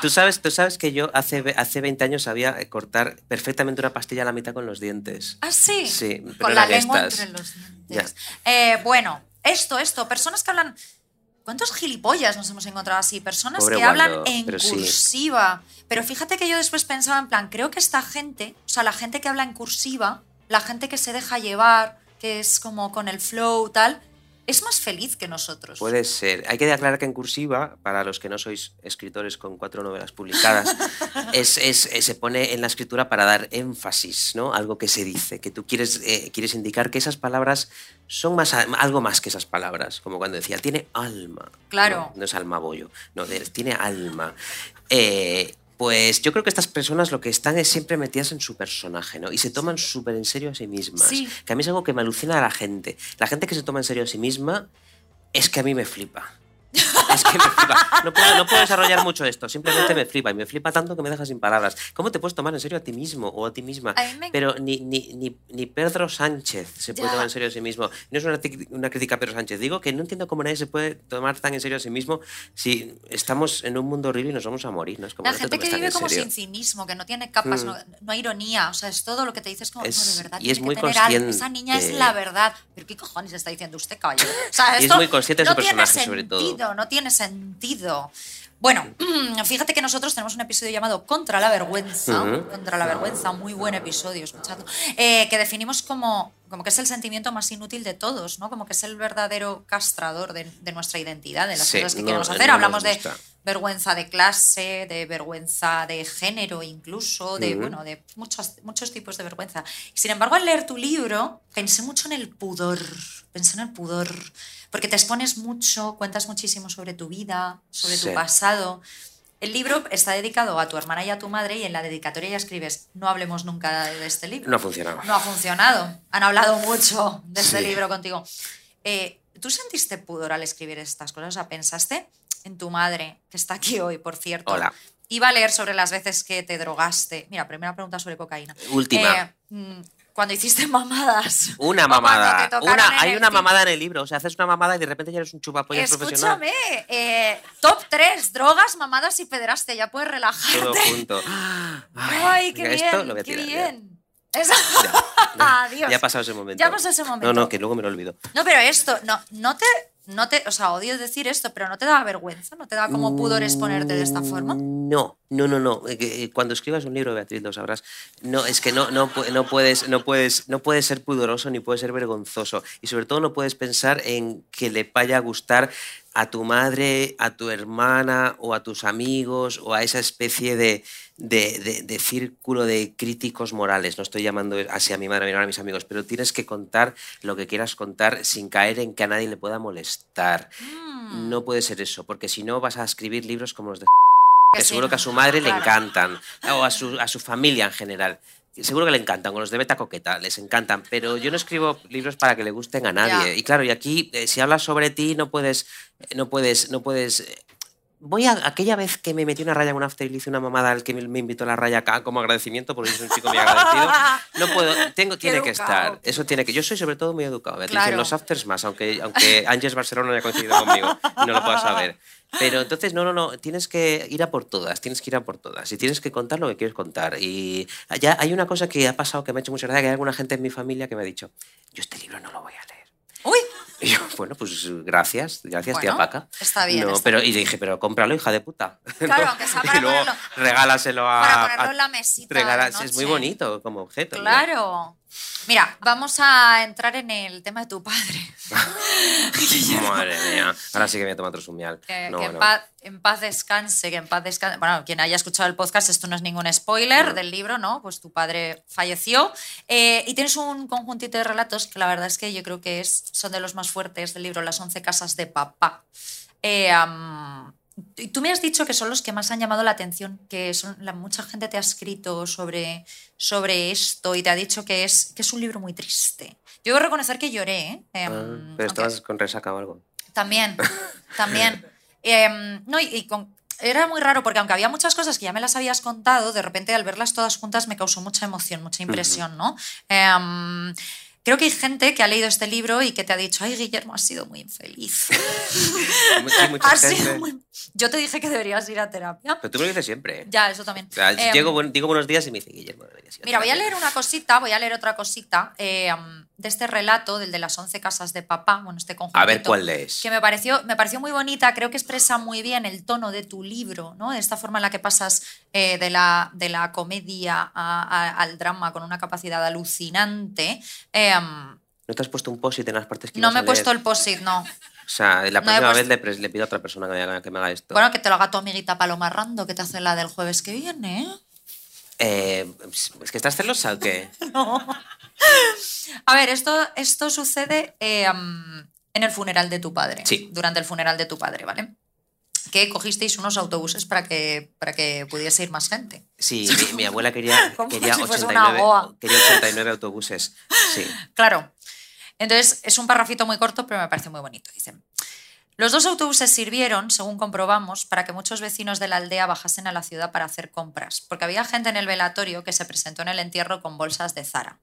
[SPEAKER 3] Tú sabes, tú sabes que yo hace, hace 20 años sabía cortar perfectamente una pastilla a la mitad con los dientes.
[SPEAKER 2] ¿Ah, sí?
[SPEAKER 3] Sí, pero
[SPEAKER 2] Con la lengua
[SPEAKER 3] estas.
[SPEAKER 2] entre los dientes. Eh, bueno, esto, esto. Personas que hablan... ¿Cuántos gilipollas nos hemos encontrado así? Personas
[SPEAKER 3] Pobre
[SPEAKER 2] que hablan en
[SPEAKER 3] pero sí.
[SPEAKER 2] cursiva. Pero fíjate que yo después pensaba en plan, creo que esta gente, o sea, la gente que habla en cursiva, la gente que se deja llevar, que es como con el flow, tal, es más feliz que nosotros.
[SPEAKER 3] Puede ser. Hay que aclarar que en cursiva, para los que no sois escritores con cuatro novelas publicadas, es, es- eh, se pone en la escritura para dar énfasis, ¿no? Algo que se dice, que tú quieres, eh, quieres indicar que esas palabras son más, algo más que esas palabras, como cuando decía, tiene alma.
[SPEAKER 2] Claro.
[SPEAKER 3] No, No es alma bollo, no, tiene alma. Eh, pues yo creo que estas personas lo que están es siempre metidas en su personaje, ¿no? Y se toman súper en serio a sí mismas.
[SPEAKER 2] Sí.
[SPEAKER 3] Que a mí es algo que me alucina a la gente. La gente que se toma en serio a sí misma es que a mí me flipa. Es que me flipa. No puedo, no puedo desarrollar mucho esto, simplemente me flipa. Y me flipa tanto que me deja sin palabras. ¿Cómo te puedes tomar en serio a ti mismo o a ti misma?
[SPEAKER 2] A mí me-
[SPEAKER 3] Pero ni, ni, ni, ni Pedro Sánchez se puede
[SPEAKER 2] Ya.
[SPEAKER 3] tomar en serio a sí mismo. No es una, una crítica a Pedro Sánchez. Digo que no entiendo cómo nadie se puede tomar tan en serio a sí mismo si estamos en un mundo horrible y nos vamos a morir. ¿no? Es como,
[SPEAKER 2] La
[SPEAKER 3] no
[SPEAKER 2] gente que vive como sin cinismo, que no tiene capas,
[SPEAKER 3] Mm.
[SPEAKER 2] no, no hay ironía, o sea, es todo lo que te dices como,
[SPEAKER 3] Es-
[SPEAKER 2] de verdad,
[SPEAKER 3] y es muy
[SPEAKER 2] que tener algo,
[SPEAKER 3] consciente.
[SPEAKER 2] esa niña es la verdad. ¿Pero qué cojones está diciendo usted, caballero? O sea,
[SPEAKER 3] Y es muy consciente de su personaje, sobre todo.
[SPEAKER 2] Sentido, No tiene sentido. Bueno, fíjate que nosotros tenemos un episodio llamado Contra la vergüenza. Contra la vergüenza, muy buen episodio, escuchadlo. eh, que definimos como, como que es el sentimiento más inútil de todos, ¿no? Como que es el verdadero castrador de, de nuestra identidad, de las
[SPEAKER 3] Sí,
[SPEAKER 2] cosas que
[SPEAKER 3] no-
[SPEAKER 2] queremos
[SPEAKER 3] no
[SPEAKER 2] hacer. Hablamos de. Vergüenza de clase, de vergüenza de género incluso, de, bueno, de muchos, muchos tipos de vergüenza. Sin embargo, al leer tu libro, pensé mucho en el pudor, pensé en el pudor, porque te expones mucho, cuentas muchísimo sobre tu vida, sobre
[SPEAKER 3] Sí.
[SPEAKER 2] tu pasado. El libro está dedicado a tu hermana y a tu madre y en la dedicatoria ya escribes, no hablemos nunca de este libro.
[SPEAKER 3] No ha funcionado.
[SPEAKER 2] No ha funcionado. Han hablado mucho de este libro contigo. Eh, ¿Tú sentiste pudor al escribir estas cosas? O sea, ¿pensaste en tu madre, que está aquí hoy, por cierto?
[SPEAKER 3] Hola.
[SPEAKER 2] Iba a leer sobre las veces que te drogaste. Mira, primera pregunta sobre cocaína.
[SPEAKER 3] Última.
[SPEAKER 2] Eh, mm, cuando hiciste mamadas.
[SPEAKER 3] Una mamada. Una, hay una mamada en el libro. O sea, haces una mamada y de repente ya eres un chupapollas profesional.
[SPEAKER 2] Escúchame, eh, top 3, drogas, mamadas y pederastia. Ya puedes relajarte.
[SPEAKER 3] Todo junto.
[SPEAKER 2] Ay, qué
[SPEAKER 3] esto
[SPEAKER 2] bien,
[SPEAKER 3] lo voy a
[SPEAKER 2] qué
[SPEAKER 3] tirar, ya.
[SPEAKER 2] bien. Eso-
[SPEAKER 3] Ya,
[SPEAKER 2] Adiós.
[SPEAKER 3] ya ha pasado ese momento.
[SPEAKER 2] Ya ha pasado ese momento.
[SPEAKER 3] No, no, que luego me lo olvido.
[SPEAKER 2] No, pero esto, no, no te, no te, o sea, odio decir esto, pero no te da vergüenza, no te da como pudor exponerte de esta forma.
[SPEAKER 3] No, no, no, no. Eh, eh, Cuando escribas un libro, Beatriz, lo sabrás. No, es que no, no, no puedes, no puedes, no puedes ser pudoroso ni puedes ser vergonzoso. Y sobre todo no puedes pensar en que le vaya a gustar a tu madre, a tu hermana o a tus amigos o a esa especie de, de, de- de círculo de críticos morales. No estoy llamando así a mi madre, a mi hermana, a mis amigos, pero tienes que contar lo que quieras contar sin caer en que a nadie le pueda molestar.
[SPEAKER 2] Mm,
[SPEAKER 3] No puede ser eso, porque si no vas a escribir libros como los de
[SPEAKER 2] que
[SPEAKER 3] que
[SPEAKER 2] sí,
[SPEAKER 3] seguro que a su madre le encantan, o a su, a su familia en general. Seguro que le encantan, con los de Beta Coqueta, les encantan, pero yo no escribo libros para que le gusten a nadie.
[SPEAKER 2] Ya.
[SPEAKER 3] Y claro, y aquí, eh, si hablas sobre ti, no puedes, eh, no puedes, no puedes... Voy a aquella vez que me metí una raya en un after y le hice una mamada al que me, invitó a la raya acá como agradecimiento, porque soy un chico muy agradecido. No puedo, tengo, tiene que estar. Eso tiene que. Yo soy sobre todo muy educado. Beatriz,
[SPEAKER 2] Claro.
[SPEAKER 3] En los afters más, aunque, aunque Ángeles Barcelona no haya coincidido conmigo, y no lo pueda saber. Pero entonces, no, no, no, tienes que ir a por todas, tienes que ir a por todas y tienes que contar lo que quieres contar. Y ya hay una cosa que ha pasado que me ha hecho mucha gracia, que hay alguna gente en mi familia que me ha dicho, yo este libro no lo voy a leer. Y yo, bueno, pues gracias, gracias, tía
[SPEAKER 2] Bueno,
[SPEAKER 3] Paca.
[SPEAKER 2] está bien,
[SPEAKER 3] No,
[SPEAKER 2] está
[SPEAKER 3] pero, y le dije, pero cómpralo, hija de puta.
[SPEAKER 2] Claro,
[SPEAKER 3] ¿No?
[SPEAKER 2] aunque sea para
[SPEAKER 3] y luego
[SPEAKER 2] ponerlo-
[SPEAKER 3] regálaselo a.
[SPEAKER 2] para ponerlo en la mesita.
[SPEAKER 3] regalas- es muy bonito como objeto.
[SPEAKER 2] Claro. Mira, vamos a entrar en el tema de tu padre.
[SPEAKER 3] Madre mía. Ahora sí que me voy a tomar otro sumial.
[SPEAKER 2] Que,
[SPEAKER 3] No,
[SPEAKER 2] que en, paz, en paz descanse, que en paz descanse. Bueno, quien haya escuchado el podcast, esto no es ningún spoiler del libro, ¿no? Pues tu padre falleció. Eh, y tienes un conjuntito de relatos que la verdad es que yo creo que es, son de los más fuertes del libro, Las once casas de papá. Eh, y tú me has dicho que son los que más han llamado la atención, que son, la, mucha gente te ha escrito sobre, sobre esto y te ha dicho que es, que es un libro muy triste. Yo debo reconocer que lloré, ¿eh?
[SPEAKER 3] Ah,
[SPEAKER 2] Em,
[SPEAKER 3] pero estabas con resaca o algo.
[SPEAKER 2] también, también. Em, no, y, y con- era muy raro porque aunque había muchas cosas que ya me las habías contado, de repente al verlas todas juntas me causó mucha emoción, mucha impresión, ¿no? Em, creo que hay gente que ha leído este libro y que te ha dicho, ay, Guillermo, has sido muy infeliz. Has sido muy- Yo te dije que deberías ir a terapia.
[SPEAKER 3] Pero tú me lo dices siempre.
[SPEAKER 2] Ya, eso también.
[SPEAKER 3] O sea,
[SPEAKER 2] Em,
[SPEAKER 3] llego, buen- digo buenos días y me dice Guillermo. deberías ir
[SPEAKER 2] Mira, voy a
[SPEAKER 3] terapia".
[SPEAKER 2] leer una cosita, voy a leer otra cosita eh, de este relato, del de las 11 casas de papá, bueno, este conjunto.
[SPEAKER 3] A ver cuál lees.
[SPEAKER 2] Que me pareció, me pareció muy bonita, creo que expresa muy bien el tono de tu libro, ¿no? De esta forma en la que pasas eh, de, la, de la comedia a- a- al drama con una capacidad alucinante. Eh, um,
[SPEAKER 3] ¿No te has puesto un post-it en las partes que
[SPEAKER 2] no me
[SPEAKER 3] a
[SPEAKER 2] he puesto
[SPEAKER 3] leer?
[SPEAKER 2] el post-it, no.
[SPEAKER 3] O sea, la
[SPEAKER 2] no
[SPEAKER 3] próxima
[SPEAKER 2] puesto-
[SPEAKER 3] vez le, le pido a otra persona que me haga, que me haga esto.
[SPEAKER 2] Bueno, que te lo haga tu amiguita Paloma Rando, que te hace la del jueves que viene, ¿eh?
[SPEAKER 3] Eh, ¿Es que estás celosa o qué?
[SPEAKER 2] A ver, esto, esto sucede eh, en el funeral de tu padre.
[SPEAKER 3] Sí.
[SPEAKER 2] Durante el funeral de tu padre, ¿vale? Que cogisteis unos autobuses para que, para que pudiese ir más gente.
[SPEAKER 3] Sí, mi, mi abuela quería, quería,
[SPEAKER 2] si fuese una
[SPEAKER 3] 89,
[SPEAKER 2] boa.
[SPEAKER 3] quería 89 autobuses. Sí.
[SPEAKER 2] Claro. Entonces, es un parrafito muy corto, pero me parece muy bonito. Dice. Los dos autobuses sirvieron, según comprobamos, para que muchos vecinos de la aldea bajasen a la ciudad para hacer compras, porque había gente en el velatorio que se presentó en el entierro con bolsas de Zara.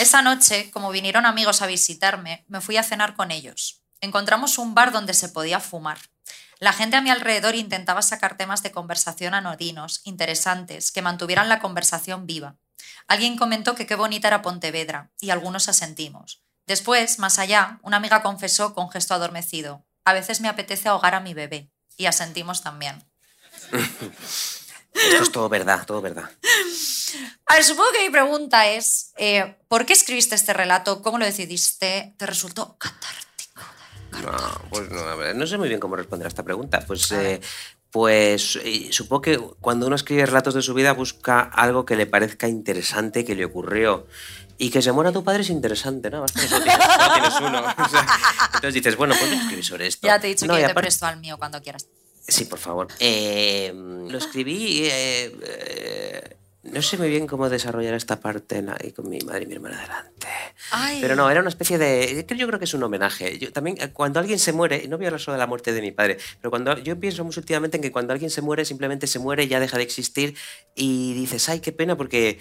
[SPEAKER 2] Esa noche, como vinieron amigos a visitarme, me fui a cenar con ellos. Encontramos un bar donde se podía fumar. La gente a mi alrededor intentaba sacar temas de conversación anodinos, interesantes, que mantuvieran la conversación viva. Alguien comentó que qué bonita era Pontevedra, y algunos asentimos. Después, más allá, una amiga confesó con gesto adormecido, a veces me apetece ahogar a mi bebé, y asentimos también.
[SPEAKER 3] Esto es todo verdad, todo verdad.
[SPEAKER 2] A ver, supongo que mi pregunta es, eh, ¿por qué escribiste este relato? ¿Cómo lo decidiste? ¿Te resultó catártico?
[SPEAKER 3] No, pues no, a ver, no sé muy bien cómo responder a esta pregunta. Pues, eh, pues supongo que cuando uno escribe relatos de su vida busca algo que le parezca interesante, que le ocurrió. Y que se muera tu padre es interesante, ¿no? Basta que solo tienes, uno. O sea, entonces dices, bueno, pues escribir sobre esto.
[SPEAKER 2] Ya te he dicho
[SPEAKER 3] No,
[SPEAKER 2] que yo te presto al mío cuando quieras.
[SPEAKER 3] Sí, por favor. Eh, lo escribí. eh, eh, no sé muy bien cómo desarrollar esta parte ahí con mi madre y mi hermana delante.
[SPEAKER 2] Ay.
[SPEAKER 3] Pero no, era una especie de. Yo creo que es un homenaje. Yo también, eh, cuando alguien se muere, y no voy a hablar solo de la muerte de mi padre, pero cuando yo pienso muy últimamente en que cuando alguien se muere, simplemente se muere, ya deja de existir y dices, ay, qué pena, porque.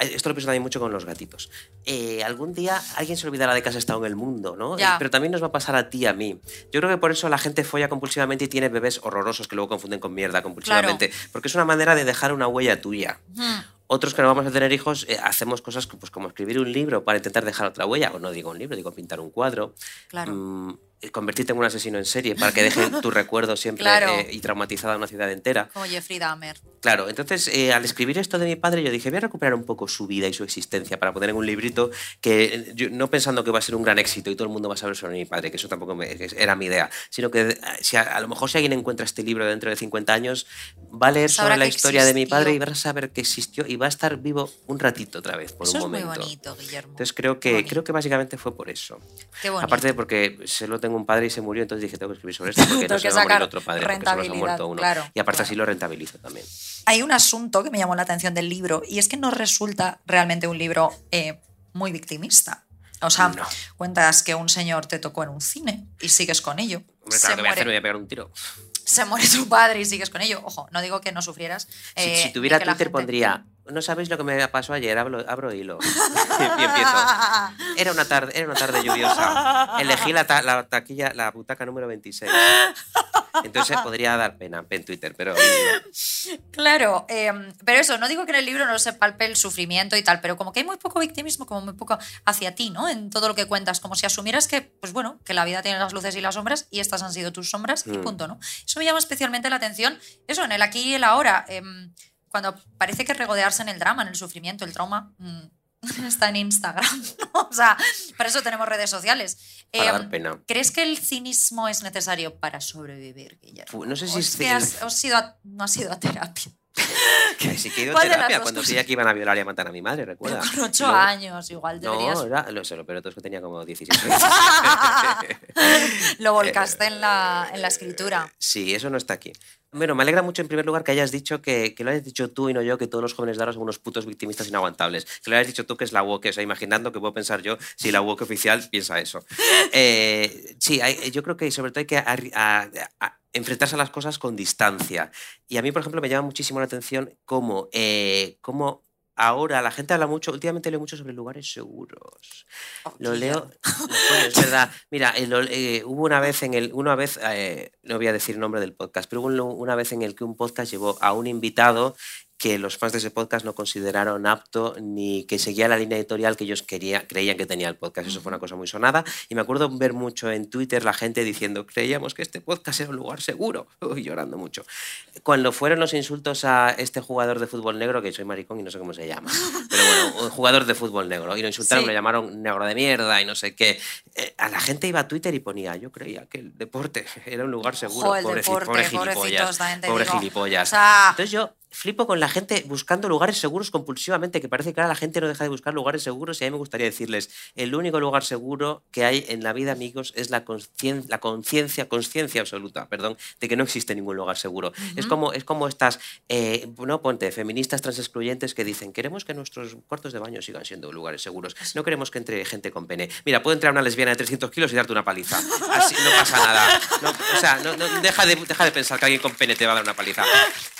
[SPEAKER 3] Eh, Esto lo pienso también mucho con los gatitos. Eh, algún día alguien se olvidará de que has estado en el mundo, ¿no?
[SPEAKER 2] Ya.
[SPEAKER 3] Pero también nos va a pasar a ti y a mí. Yo creo que por eso la gente folla compulsivamente y tiene bebés horrorosos que luego confunden con mierda compulsivamente. Porque es una manera de dejar una huella tuya.
[SPEAKER 2] Hmm.
[SPEAKER 3] Otros que no vamos a tener hijos eh, hacemos cosas pues, como escribir un libro para intentar dejar otra huella, o no digo un libro, digo pintar un cuadro,
[SPEAKER 2] Claro.
[SPEAKER 3] mm, convertirte en un asesino en serie para que deje tu recuerdo siempre
[SPEAKER 2] Claro.
[SPEAKER 3] eh, y traumatizada una ciudad entera.
[SPEAKER 2] Como Jeffrey Dahmer.
[SPEAKER 3] Claro, entonces eh, al escribir esto de mi padre yo dije, voy a recuperar un poco su vida y su existencia para poner en un librito que eh, yo, no pensando que va a ser un gran éxito y todo el mundo va a saber sobre mi padre, que eso tampoco me- era mi idea, sino que eh, si a, a lo mejor si alguien encuentra este libro dentro de 50 años, va a leer sobre la historia de mi padre y
[SPEAKER 2] existió.
[SPEAKER 3] va a saber que existió y va a estar vivo un ratito otra vez, por
[SPEAKER 2] Eso
[SPEAKER 3] un
[SPEAKER 2] es muy
[SPEAKER 3] momento.
[SPEAKER 2] bonito, Guillermo.
[SPEAKER 3] Entonces creo que,
[SPEAKER 2] bonito.
[SPEAKER 3] creo que básicamente fue por eso.
[SPEAKER 2] Qué.
[SPEAKER 3] Aparte de porque solo tengo un padre y se murió, entonces dije, tengo que escribir sobre esto porque no se va a morir otro padre, porque solo se ha muerto uno.
[SPEAKER 2] claro,
[SPEAKER 3] y aparte
[SPEAKER 2] claro.
[SPEAKER 3] así lo rentabilizo también.
[SPEAKER 2] Hay un asunto que me llamó la atención del libro y es que no resulta realmente un libro eh, muy victimista. O sea,
[SPEAKER 3] No.
[SPEAKER 2] cuentas que un señor te tocó en un cine y sigues con ello.
[SPEAKER 3] Hombre,
[SPEAKER 2] se,
[SPEAKER 3] claro, que voy a hacer? Me voy a pegar un tiro.
[SPEAKER 2] se muere tu padre y sigues con ello. Ojo, no digo que no sufrieras.
[SPEAKER 3] Si,
[SPEAKER 2] eh,
[SPEAKER 3] si tuviera Twitter
[SPEAKER 2] gente-
[SPEAKER 3] pondría, no sabéis lo que me pasó ayer, abro, abro hilo. y empiezo. Era una tarde, era una tarde lluviosa. Elegí la, ta- la taquilla, la butaca número 26. Entonces podría dar pena en Twitter, pero
[SPEAKER 2] Claro, eh, pero eso, no digo que en el libro no se palpe el sufrimiento y tal, pero como que hay muy poco victimismo, como muy poco hacia ti, ¿no? En todo lo que cuentas, como si asumieras que, pues bueno, que la vida tiene las luces y las sombras y estas han sido tus sombras y
[SPEAKER 3] Mm.
[SPEAKER 2] punto, ¿no? Eso me llama especialmente la atención, eso, en el aquí y el ahora, em, cuando parece que regodearse en el drama, en el sufrimiento, el trauma, mm, está en Instagram. O sea, para eso tenemos redes sociales.
[SPEAKER 3] para
[SPEAKER 2] Em,
[SPEAKER 3] dar pena.
[SPEAKER 2] ¿Crees que el cinismo es necesario para sobrevivir, Guillermo?
[SPEAKER 3] No sé si
[SPEAKER 2] ¿O
[SPEAKER 3] es
[SPEAKER 2] es que has, has ido a- no has ido a terapia.
[SPEAKER 3] Que sí que he ido a
[SPEAKER 2] ¿Cuál de las
[SPEAKER 3] terapia cuando creía que iban a violar y a matar a mi madre,
[SPEAKER 2] Pero
[SPEAKER 3] recuerda.
[SPEAKER 2] con ocho años, igual deberías.
[SPEAKER 3] No, era, lo sé, todo es que tenía como 16 años.
[SPEAKER 2] Lo volcaste en la, en la escritura.
[SPEAKER 3] Sí, eso no está aquí. Bueno, me alegra mucho en primer lugar que hayas dicho que, que lo hayas dicho tú y no yo, que todos los jóvenes de ahora son unos putos victimistas inaguantables. Que lo hayas dicho tú que es la woke, o sea, imaginando que puedo pensar yo si la woke oficial piensa eso. Eh, sí, hay- yo creo que sobre todo hay que arri- a- a- enfrentarse a las cosas con distancia. Y a mí, por ejemplo, me llama muchísimo la atención cómo, eh, cómo ahora la gente habla mucho, últimamente leo mucho sobre lugares seguros.
[SPEAKER 2] Oh,
[SPEAKER 3] Lo leo, es verdad. Mira, eh, lo- eh, hubo una vez en el, una vez, eh, no voy a decir el nombre del podcast, pero hubo un- una vez en el que un podcast llevó a un invitado que los fans de ese podcast no consideraron apto ni que seguía la línea editorial que ellos quería, creían que tenía el podcast. Eso fue una cosa muy sonada. Y me acuerdo ver mucho en Twitter la gente diciendo, creíamos que este podcast era un lugar seguro, Uy, llorando mucho. Cuando fueron los insultos a este jugador de fútbol negro, que soy maricón y no sé cómo se llama, pero bueno, un jugador de fútbol negro, y lo insultaron,
[SPEAKER 2] Sí.
[SPEAKER 3] lo llamaron negro de mierda y no sé qué. Eh, a la gente iba a Twitter y ponía, yo creía que el deporte era un lugar seguro.
[SPEAKER 2] Ojo, el
[SPEAKER 3] Pobreci-
[SPEAKER 2] deporte,
[SPEAKER 3] pobre gilipollas. Pobre
[SPEAKER 2] digo.
[SPEAKER 3] gilipollas.
[SPEAKER 2] O sea,
[SPEAKER 3] Entonces yo flipo con la gente buscando lugares seguros compulsivamente, que parece que ahora la gente no deja de buscar lugares seguros y a mí me gustaría decirles, el único lugar seguro que hay en la vida, amigos, es la concien- la conciencia, conciencia absoluta, perdón, de que no existe ningún lugar seguro. es, como, es como estas, eh, no ponte, feministas transexcluyentes que dicen, queremos que nuestros cuartos de baño sigan siendo lugares seguros, no queremos que entre gente con pene. Mira, puede entrar una lesbiana de 300 kilos y darte una paliza. Así, no pasa nada. No, o sea, no, no, deja, de, deja de pensar que alguien con pene te va a dar una paliza.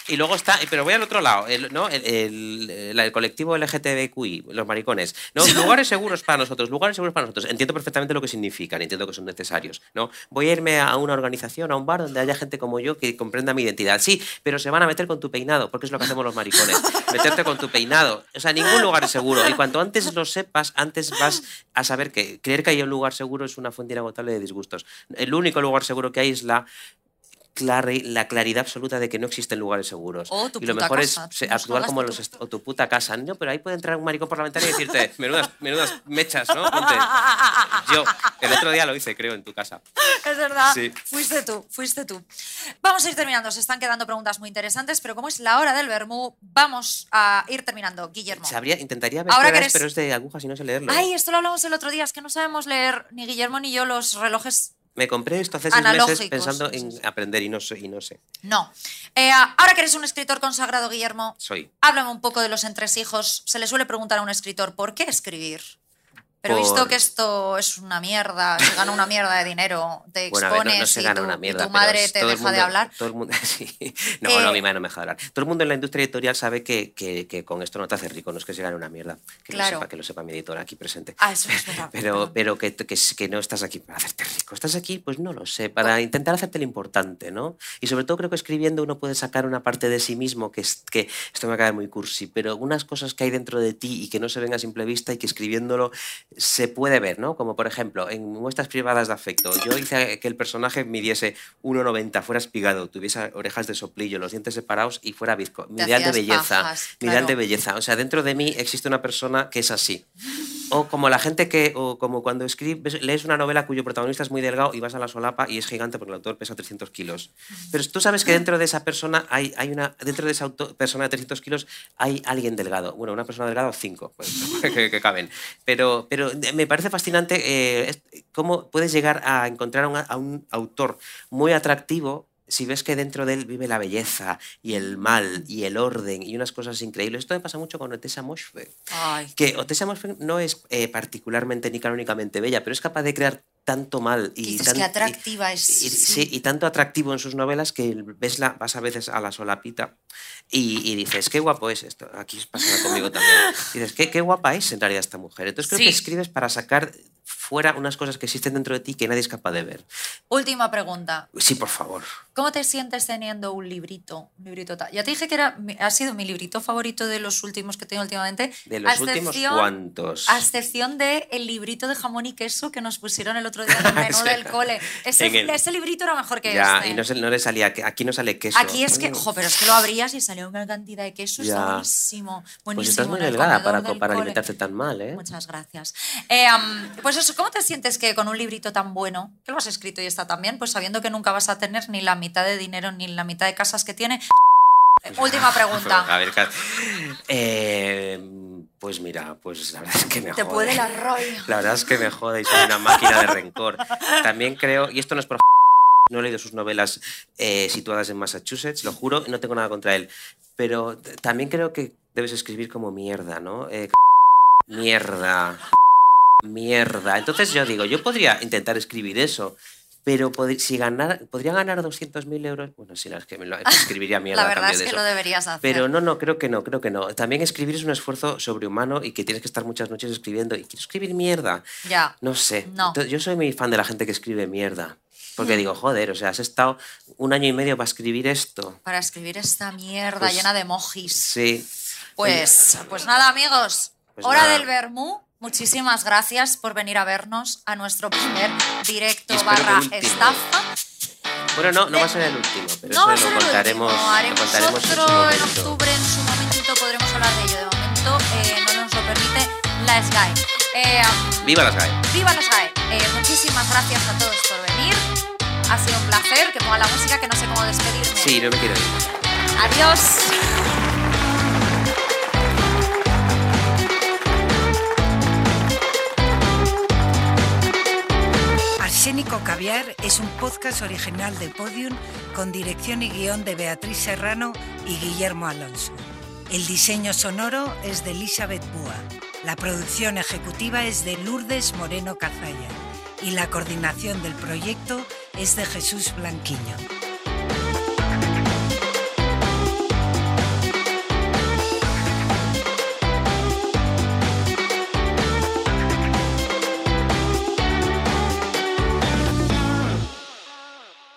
[SPEAKER 3] Y luego está, pero voy al otro lado, el, ¿no? el, el- el- el colectivo LGTBQI, los maricones. ¿no? Lugares seguros para nosotros, lugares seguros para nosotros. Entiendo perfectamente lo que significan, entiendo que son necesarios. ¿no? Voy a irme a una organización, a un bar donde haya gente como yo que comprenda mi identidad. Sí, pero se van a meter con tu peinado, porque es lo que hacemos los maricones. Meterte con tu peinado. O sea, ningún lugar es seguro. Y cuanto antes lo sepas, antes vas a saber que creer que hay un lugar seguro es una fuente inagotable de disgustos. El único lugar seguro que hay es la clari- la claridad absoluta de que no existen lugares seguros.
[SPEAKER 2] O tu
[SPEAKER 3] y lo
[SPEAKER 2] puta
[SPEAKER 3] mejor
[SPEAKER 2] casa.
[SPEAKER 3] es actuar como los
[SPEAKER 2] tu-
[SPEAKER 3] o tu puta casa. No, pero ahí puede entrar un maricón parlamentario y decirte, menudas, menudas mechas, ¿no? Ponte. Yo, el otro día lo hice, creo, en tu casa.
[SPEAKER 2] Es verdad.
[SPEAKER 3] Sí.
[SPEAKER 2] Fuiste tú, fuiste tú. Vamos a ir terminando. Se están quedando preguntas muy interesantes, pero como es la hora del vermú, vamos a ir terminando. Guillermo.
[SPEAKER 3] Sabría, intentaría ver
[SPEAKER 2] Ahora que eres-
[SPEAKER 3] pero es de agujas y no sé leerlo.
[SPEAKER 2] Ay, esto lo hablamos el otro día. Es que no sabemos leer ni Guillermo ni yo los relojes.
[SPEAKER 3] Me compré esto hace seis meses pensando en aprender y no sé, y no sé.
[SPEAKER 2] No. Eh, ahora que eres un escritor consagrado, Guillermo,
[SPEAKER 3] Soy.
[SPEAKER 2] háblame un poco de los entresijos. Se le suele preguntar a un escritor por qué escribir. Pero visto que esto es una mierda, se gana una mierda de dinero, te
[SPEAKER 3] Bueno, a ver,
[SPEAKER 2] expones
[SPEAKER 3] no, no se
[SPEAKER 2] y,
[SPEAKER 3] gana
[SPEAKER 2] tu,
[SPEAKER 3] una
[SPEAKER 2] y
[SPEAKER 3] mierda.
[SPEAKER 2] tu madre te deja de hablar.
[SPEAKER 3] Todo el mundo, sí. No,
[SPEAKER 2] Eh,
[SPEAKER 3] no, mi madre no me deja de hablar. Todo el mundo en la industria editorial sabe que, que, que con esto no te hace rico, no es que se gane una mierda. Que
[SPEAKER 2] Claro.
[SPEAKER 3] lo sepa, que lo sepa mi editora aquí presente.
[SPEAKER 2] Ah, eso es verdad.
[SPEAKER 3] Pero, pero que, que, que no estás aquí para hacerte rico. Estás aquí, pues no lo sé, para intentar hacerte lo importante, ¿no? Y sobre todo creo que escribiendo uno puede sacar una parte de sí mismo que, es, que esto me va a caer muy cursi, pero algunas cosas que hay dentro de ti y que no se ven a simple vista y que escribiéndolo se puede ver, ¿no? Como por ejemplo, en muestras privadas de afecto, yo hice que el personaje midiese 1,90, fuera espigado, tuviese orejas de soplillo, los dientes separados y fuera bizco. Mi ideal de belleza.
[SPEAKER 2] pajas,
[SPEAKER 3] mi ideal
[SPEAKER 2] claro.
[SPEAKER 3] de belleza. O sea, dentro de mí existe una persona que es así. O como la gente que, o como cuando escribes, lees una novela cuyo protagonista es muy delgado y vas a la solapa y es gigante porque el autor pesa 300 kilos. Pero tú sabes que dentro de esa persona hay, hay una, dentro de esa auto- persona de 300 kilos hay alguien delgado. Bueno, una persona delgada cinco, pues, que, que caben. Pero, pero me parece fascinante eh, cómo puedes llegar a encontrar a un, a un autor muy atractivo si ves que dentro de él vive la belleza y el mal y el orden y unas cosas increíbles. Esto me pasa mucho con Otessa Moshfegh
[SPEAKER 2] Ay,
[SPEAKER 3] que Otessa no es eh, particularmente ni canónicamente bella, pero es capaz de crear tanto mal y, tan-
[SPEAKER 2] que
[SPEAKER 3] y-
[SPEAKER 2] atractiva es.
[SPEAKER 3] y,
[SPEAKER 2] sí.
[SPEAKER 3] sí, y tanto atractivo en sus novelas que ves la, vas a veces a la solapita y, y dices, qué guapo es esto. Aquí pasa conmigo también. Y dices, qué, qué guapa es en realidad esta mujer. Entonces creo
[SPEAKER 2] Sí.
[SPEAKER 3] que escribes para sacar fuera unas cosas que existen dentro de ti que nadie es capaz de ver.
[SPEAKER 2] Última pregunta.
[SPEAKER 3] Sí, por favor.
[SPEAKER 2] ¿Cómo te sientes teniendo un librito? Un librito tal? Ya te dije que era, ha sido mi librito favorito de los últimos que tengo últimamente.
[SPEAKER 3] De los últimos cuantos.
[SPEAKER 2] A excepción de el librito de jamón y queso que nos pusieron el otro día en el menú
[SPEAKER 3] Sí.
[SPEAKER 2] del cole. Ese,
[SPEAKER 3] el-
[SPEAKER 2] ese librito era mejor que
[SPEAKER 3] Ya,
[SPEAKER 2] este.
[SPEAKER 3] y no, se- no le salía, aquí no sale queso.
[SPEAKER 2] Aquí es que,
[SPEAKER 3] Mm.
[SPEAKER 2] jo, pero es que lo abrías y salía una cantidad de queso, está
[SPEAKER 3] Ya.
[SPEAKER 2] buenísimo. buenísimo
[SPEAKER 3] Pues estás muy delgada para,
[SPEAKER 2] del
[SPEAKER 3] para alimentarte tan mal, ¿eh?
[SPEAKER 2] Muchas gracias. Eh, am, pues eso, ¿cómo te sientes que con un librito tan bueno, que lo has escrito y está tan bien, pues sabiendo que nunca vas a tener ni la mitad de dinero ni la mitad de casas que tiene? Eh, Última
[SPEAKER 3] A
[SPEAKER 2] pregunta.
[SPEAKER 3] ver, Kat. Eh, pues mira, pues la verdad es que me
[SPEAKER 2] Te
[SPEAKER 3] jode.
[SPEAKER 2] puede la rollo.
[SPEAKER 3] La verdad es que me jode y soy una máquina de rencor. También creo, y esto no es por... No he leído sus novelas eh, situadas en Massachusetts, lo juro, no tengo nada contra él. Pero también creo que debes escribir como mierda, ¿no? Eh, mierda. Mierda. Entonces yo digo, yo podría intentar escribir eso, Pero pod- si ganara, podría ganar 200.000 euros. Bueno, si no, es que me lo escribiría mierda
[SPEAKER 2] La verdad es
[SPEAKER 3] de
[SPEAKER 2] que
[SPEAKER 3] eso.
[SPEAKER 2] lo deberías hacer.
[SPEAKER 3] Pero no, no, creo que no, creo que no. También escribir es un esfuerzo sobrehumano y que tienes que estar muchas noches escribiendo. Y quiero escribir mierda.
[SPEAKER 2] Ya.
[SPEAKER 3] No sé.
[SPEAKER 2] No.
[SPEAKER 3] Entonces, Yo soy muy fan de la gente que escribe mierda.
[SPEAKER 2] Hmm.
[SPEAKER 3] Porque digo, joder, o sea, has estado un año y medio para escribir esto.
[SPEAKER 2] Para escribir esta mierda
[SPEAKER 3] Pues-
[SPEAKER 2] llena de emojis.
[SPEAKER 3] Sí.
[SPEAKER 2] Pues, pues nada, amigos.
[SPEAKER 3] Pues
[SPEAKER 2] Hora
[SPEAKER 3] nada.
[SPEAKER 2] del Bermú. Muchísimas gracias por venir a vernos a nuestro primer directo barra estafa.
[SPEAKER 3] Bueno, no, no va a ser el último, pero
[SPEAKER 2] no
[SPEAKER 3] eso lo contaremos, lo contaremos en
[SPEAKER 2] otro en
[SPEAKER 3] momento.
[SPEAKER 2] octubre, en su momentito podremos hablar de ello. De momento eh, no nos lo permite la SGAE. Eh,
[SPEAKER 3] ¡Viva las GAE!
[SPEAKER 2] ¡Viva la SGAE! Eh, muchísimas gracias a todos por venir. Ha sido un placer. Que ponga la música, que no sé cómo despedirme.
[SPEAKER 3] Sí, no me quiero ir.
[SPEAKER 2] Adiós.
[SPEAKER 4] Arsénico Caviar es un podcast original de Podium con dirección y guion de Beatriz Serrano y Guillermo Alonso. El diseño sonoro es de Elizabeth Búa. La producción ejecutiva es de Lourdes Moreno Cazalla. Y la coordinación del proyecto es de Jesús Blanquiño.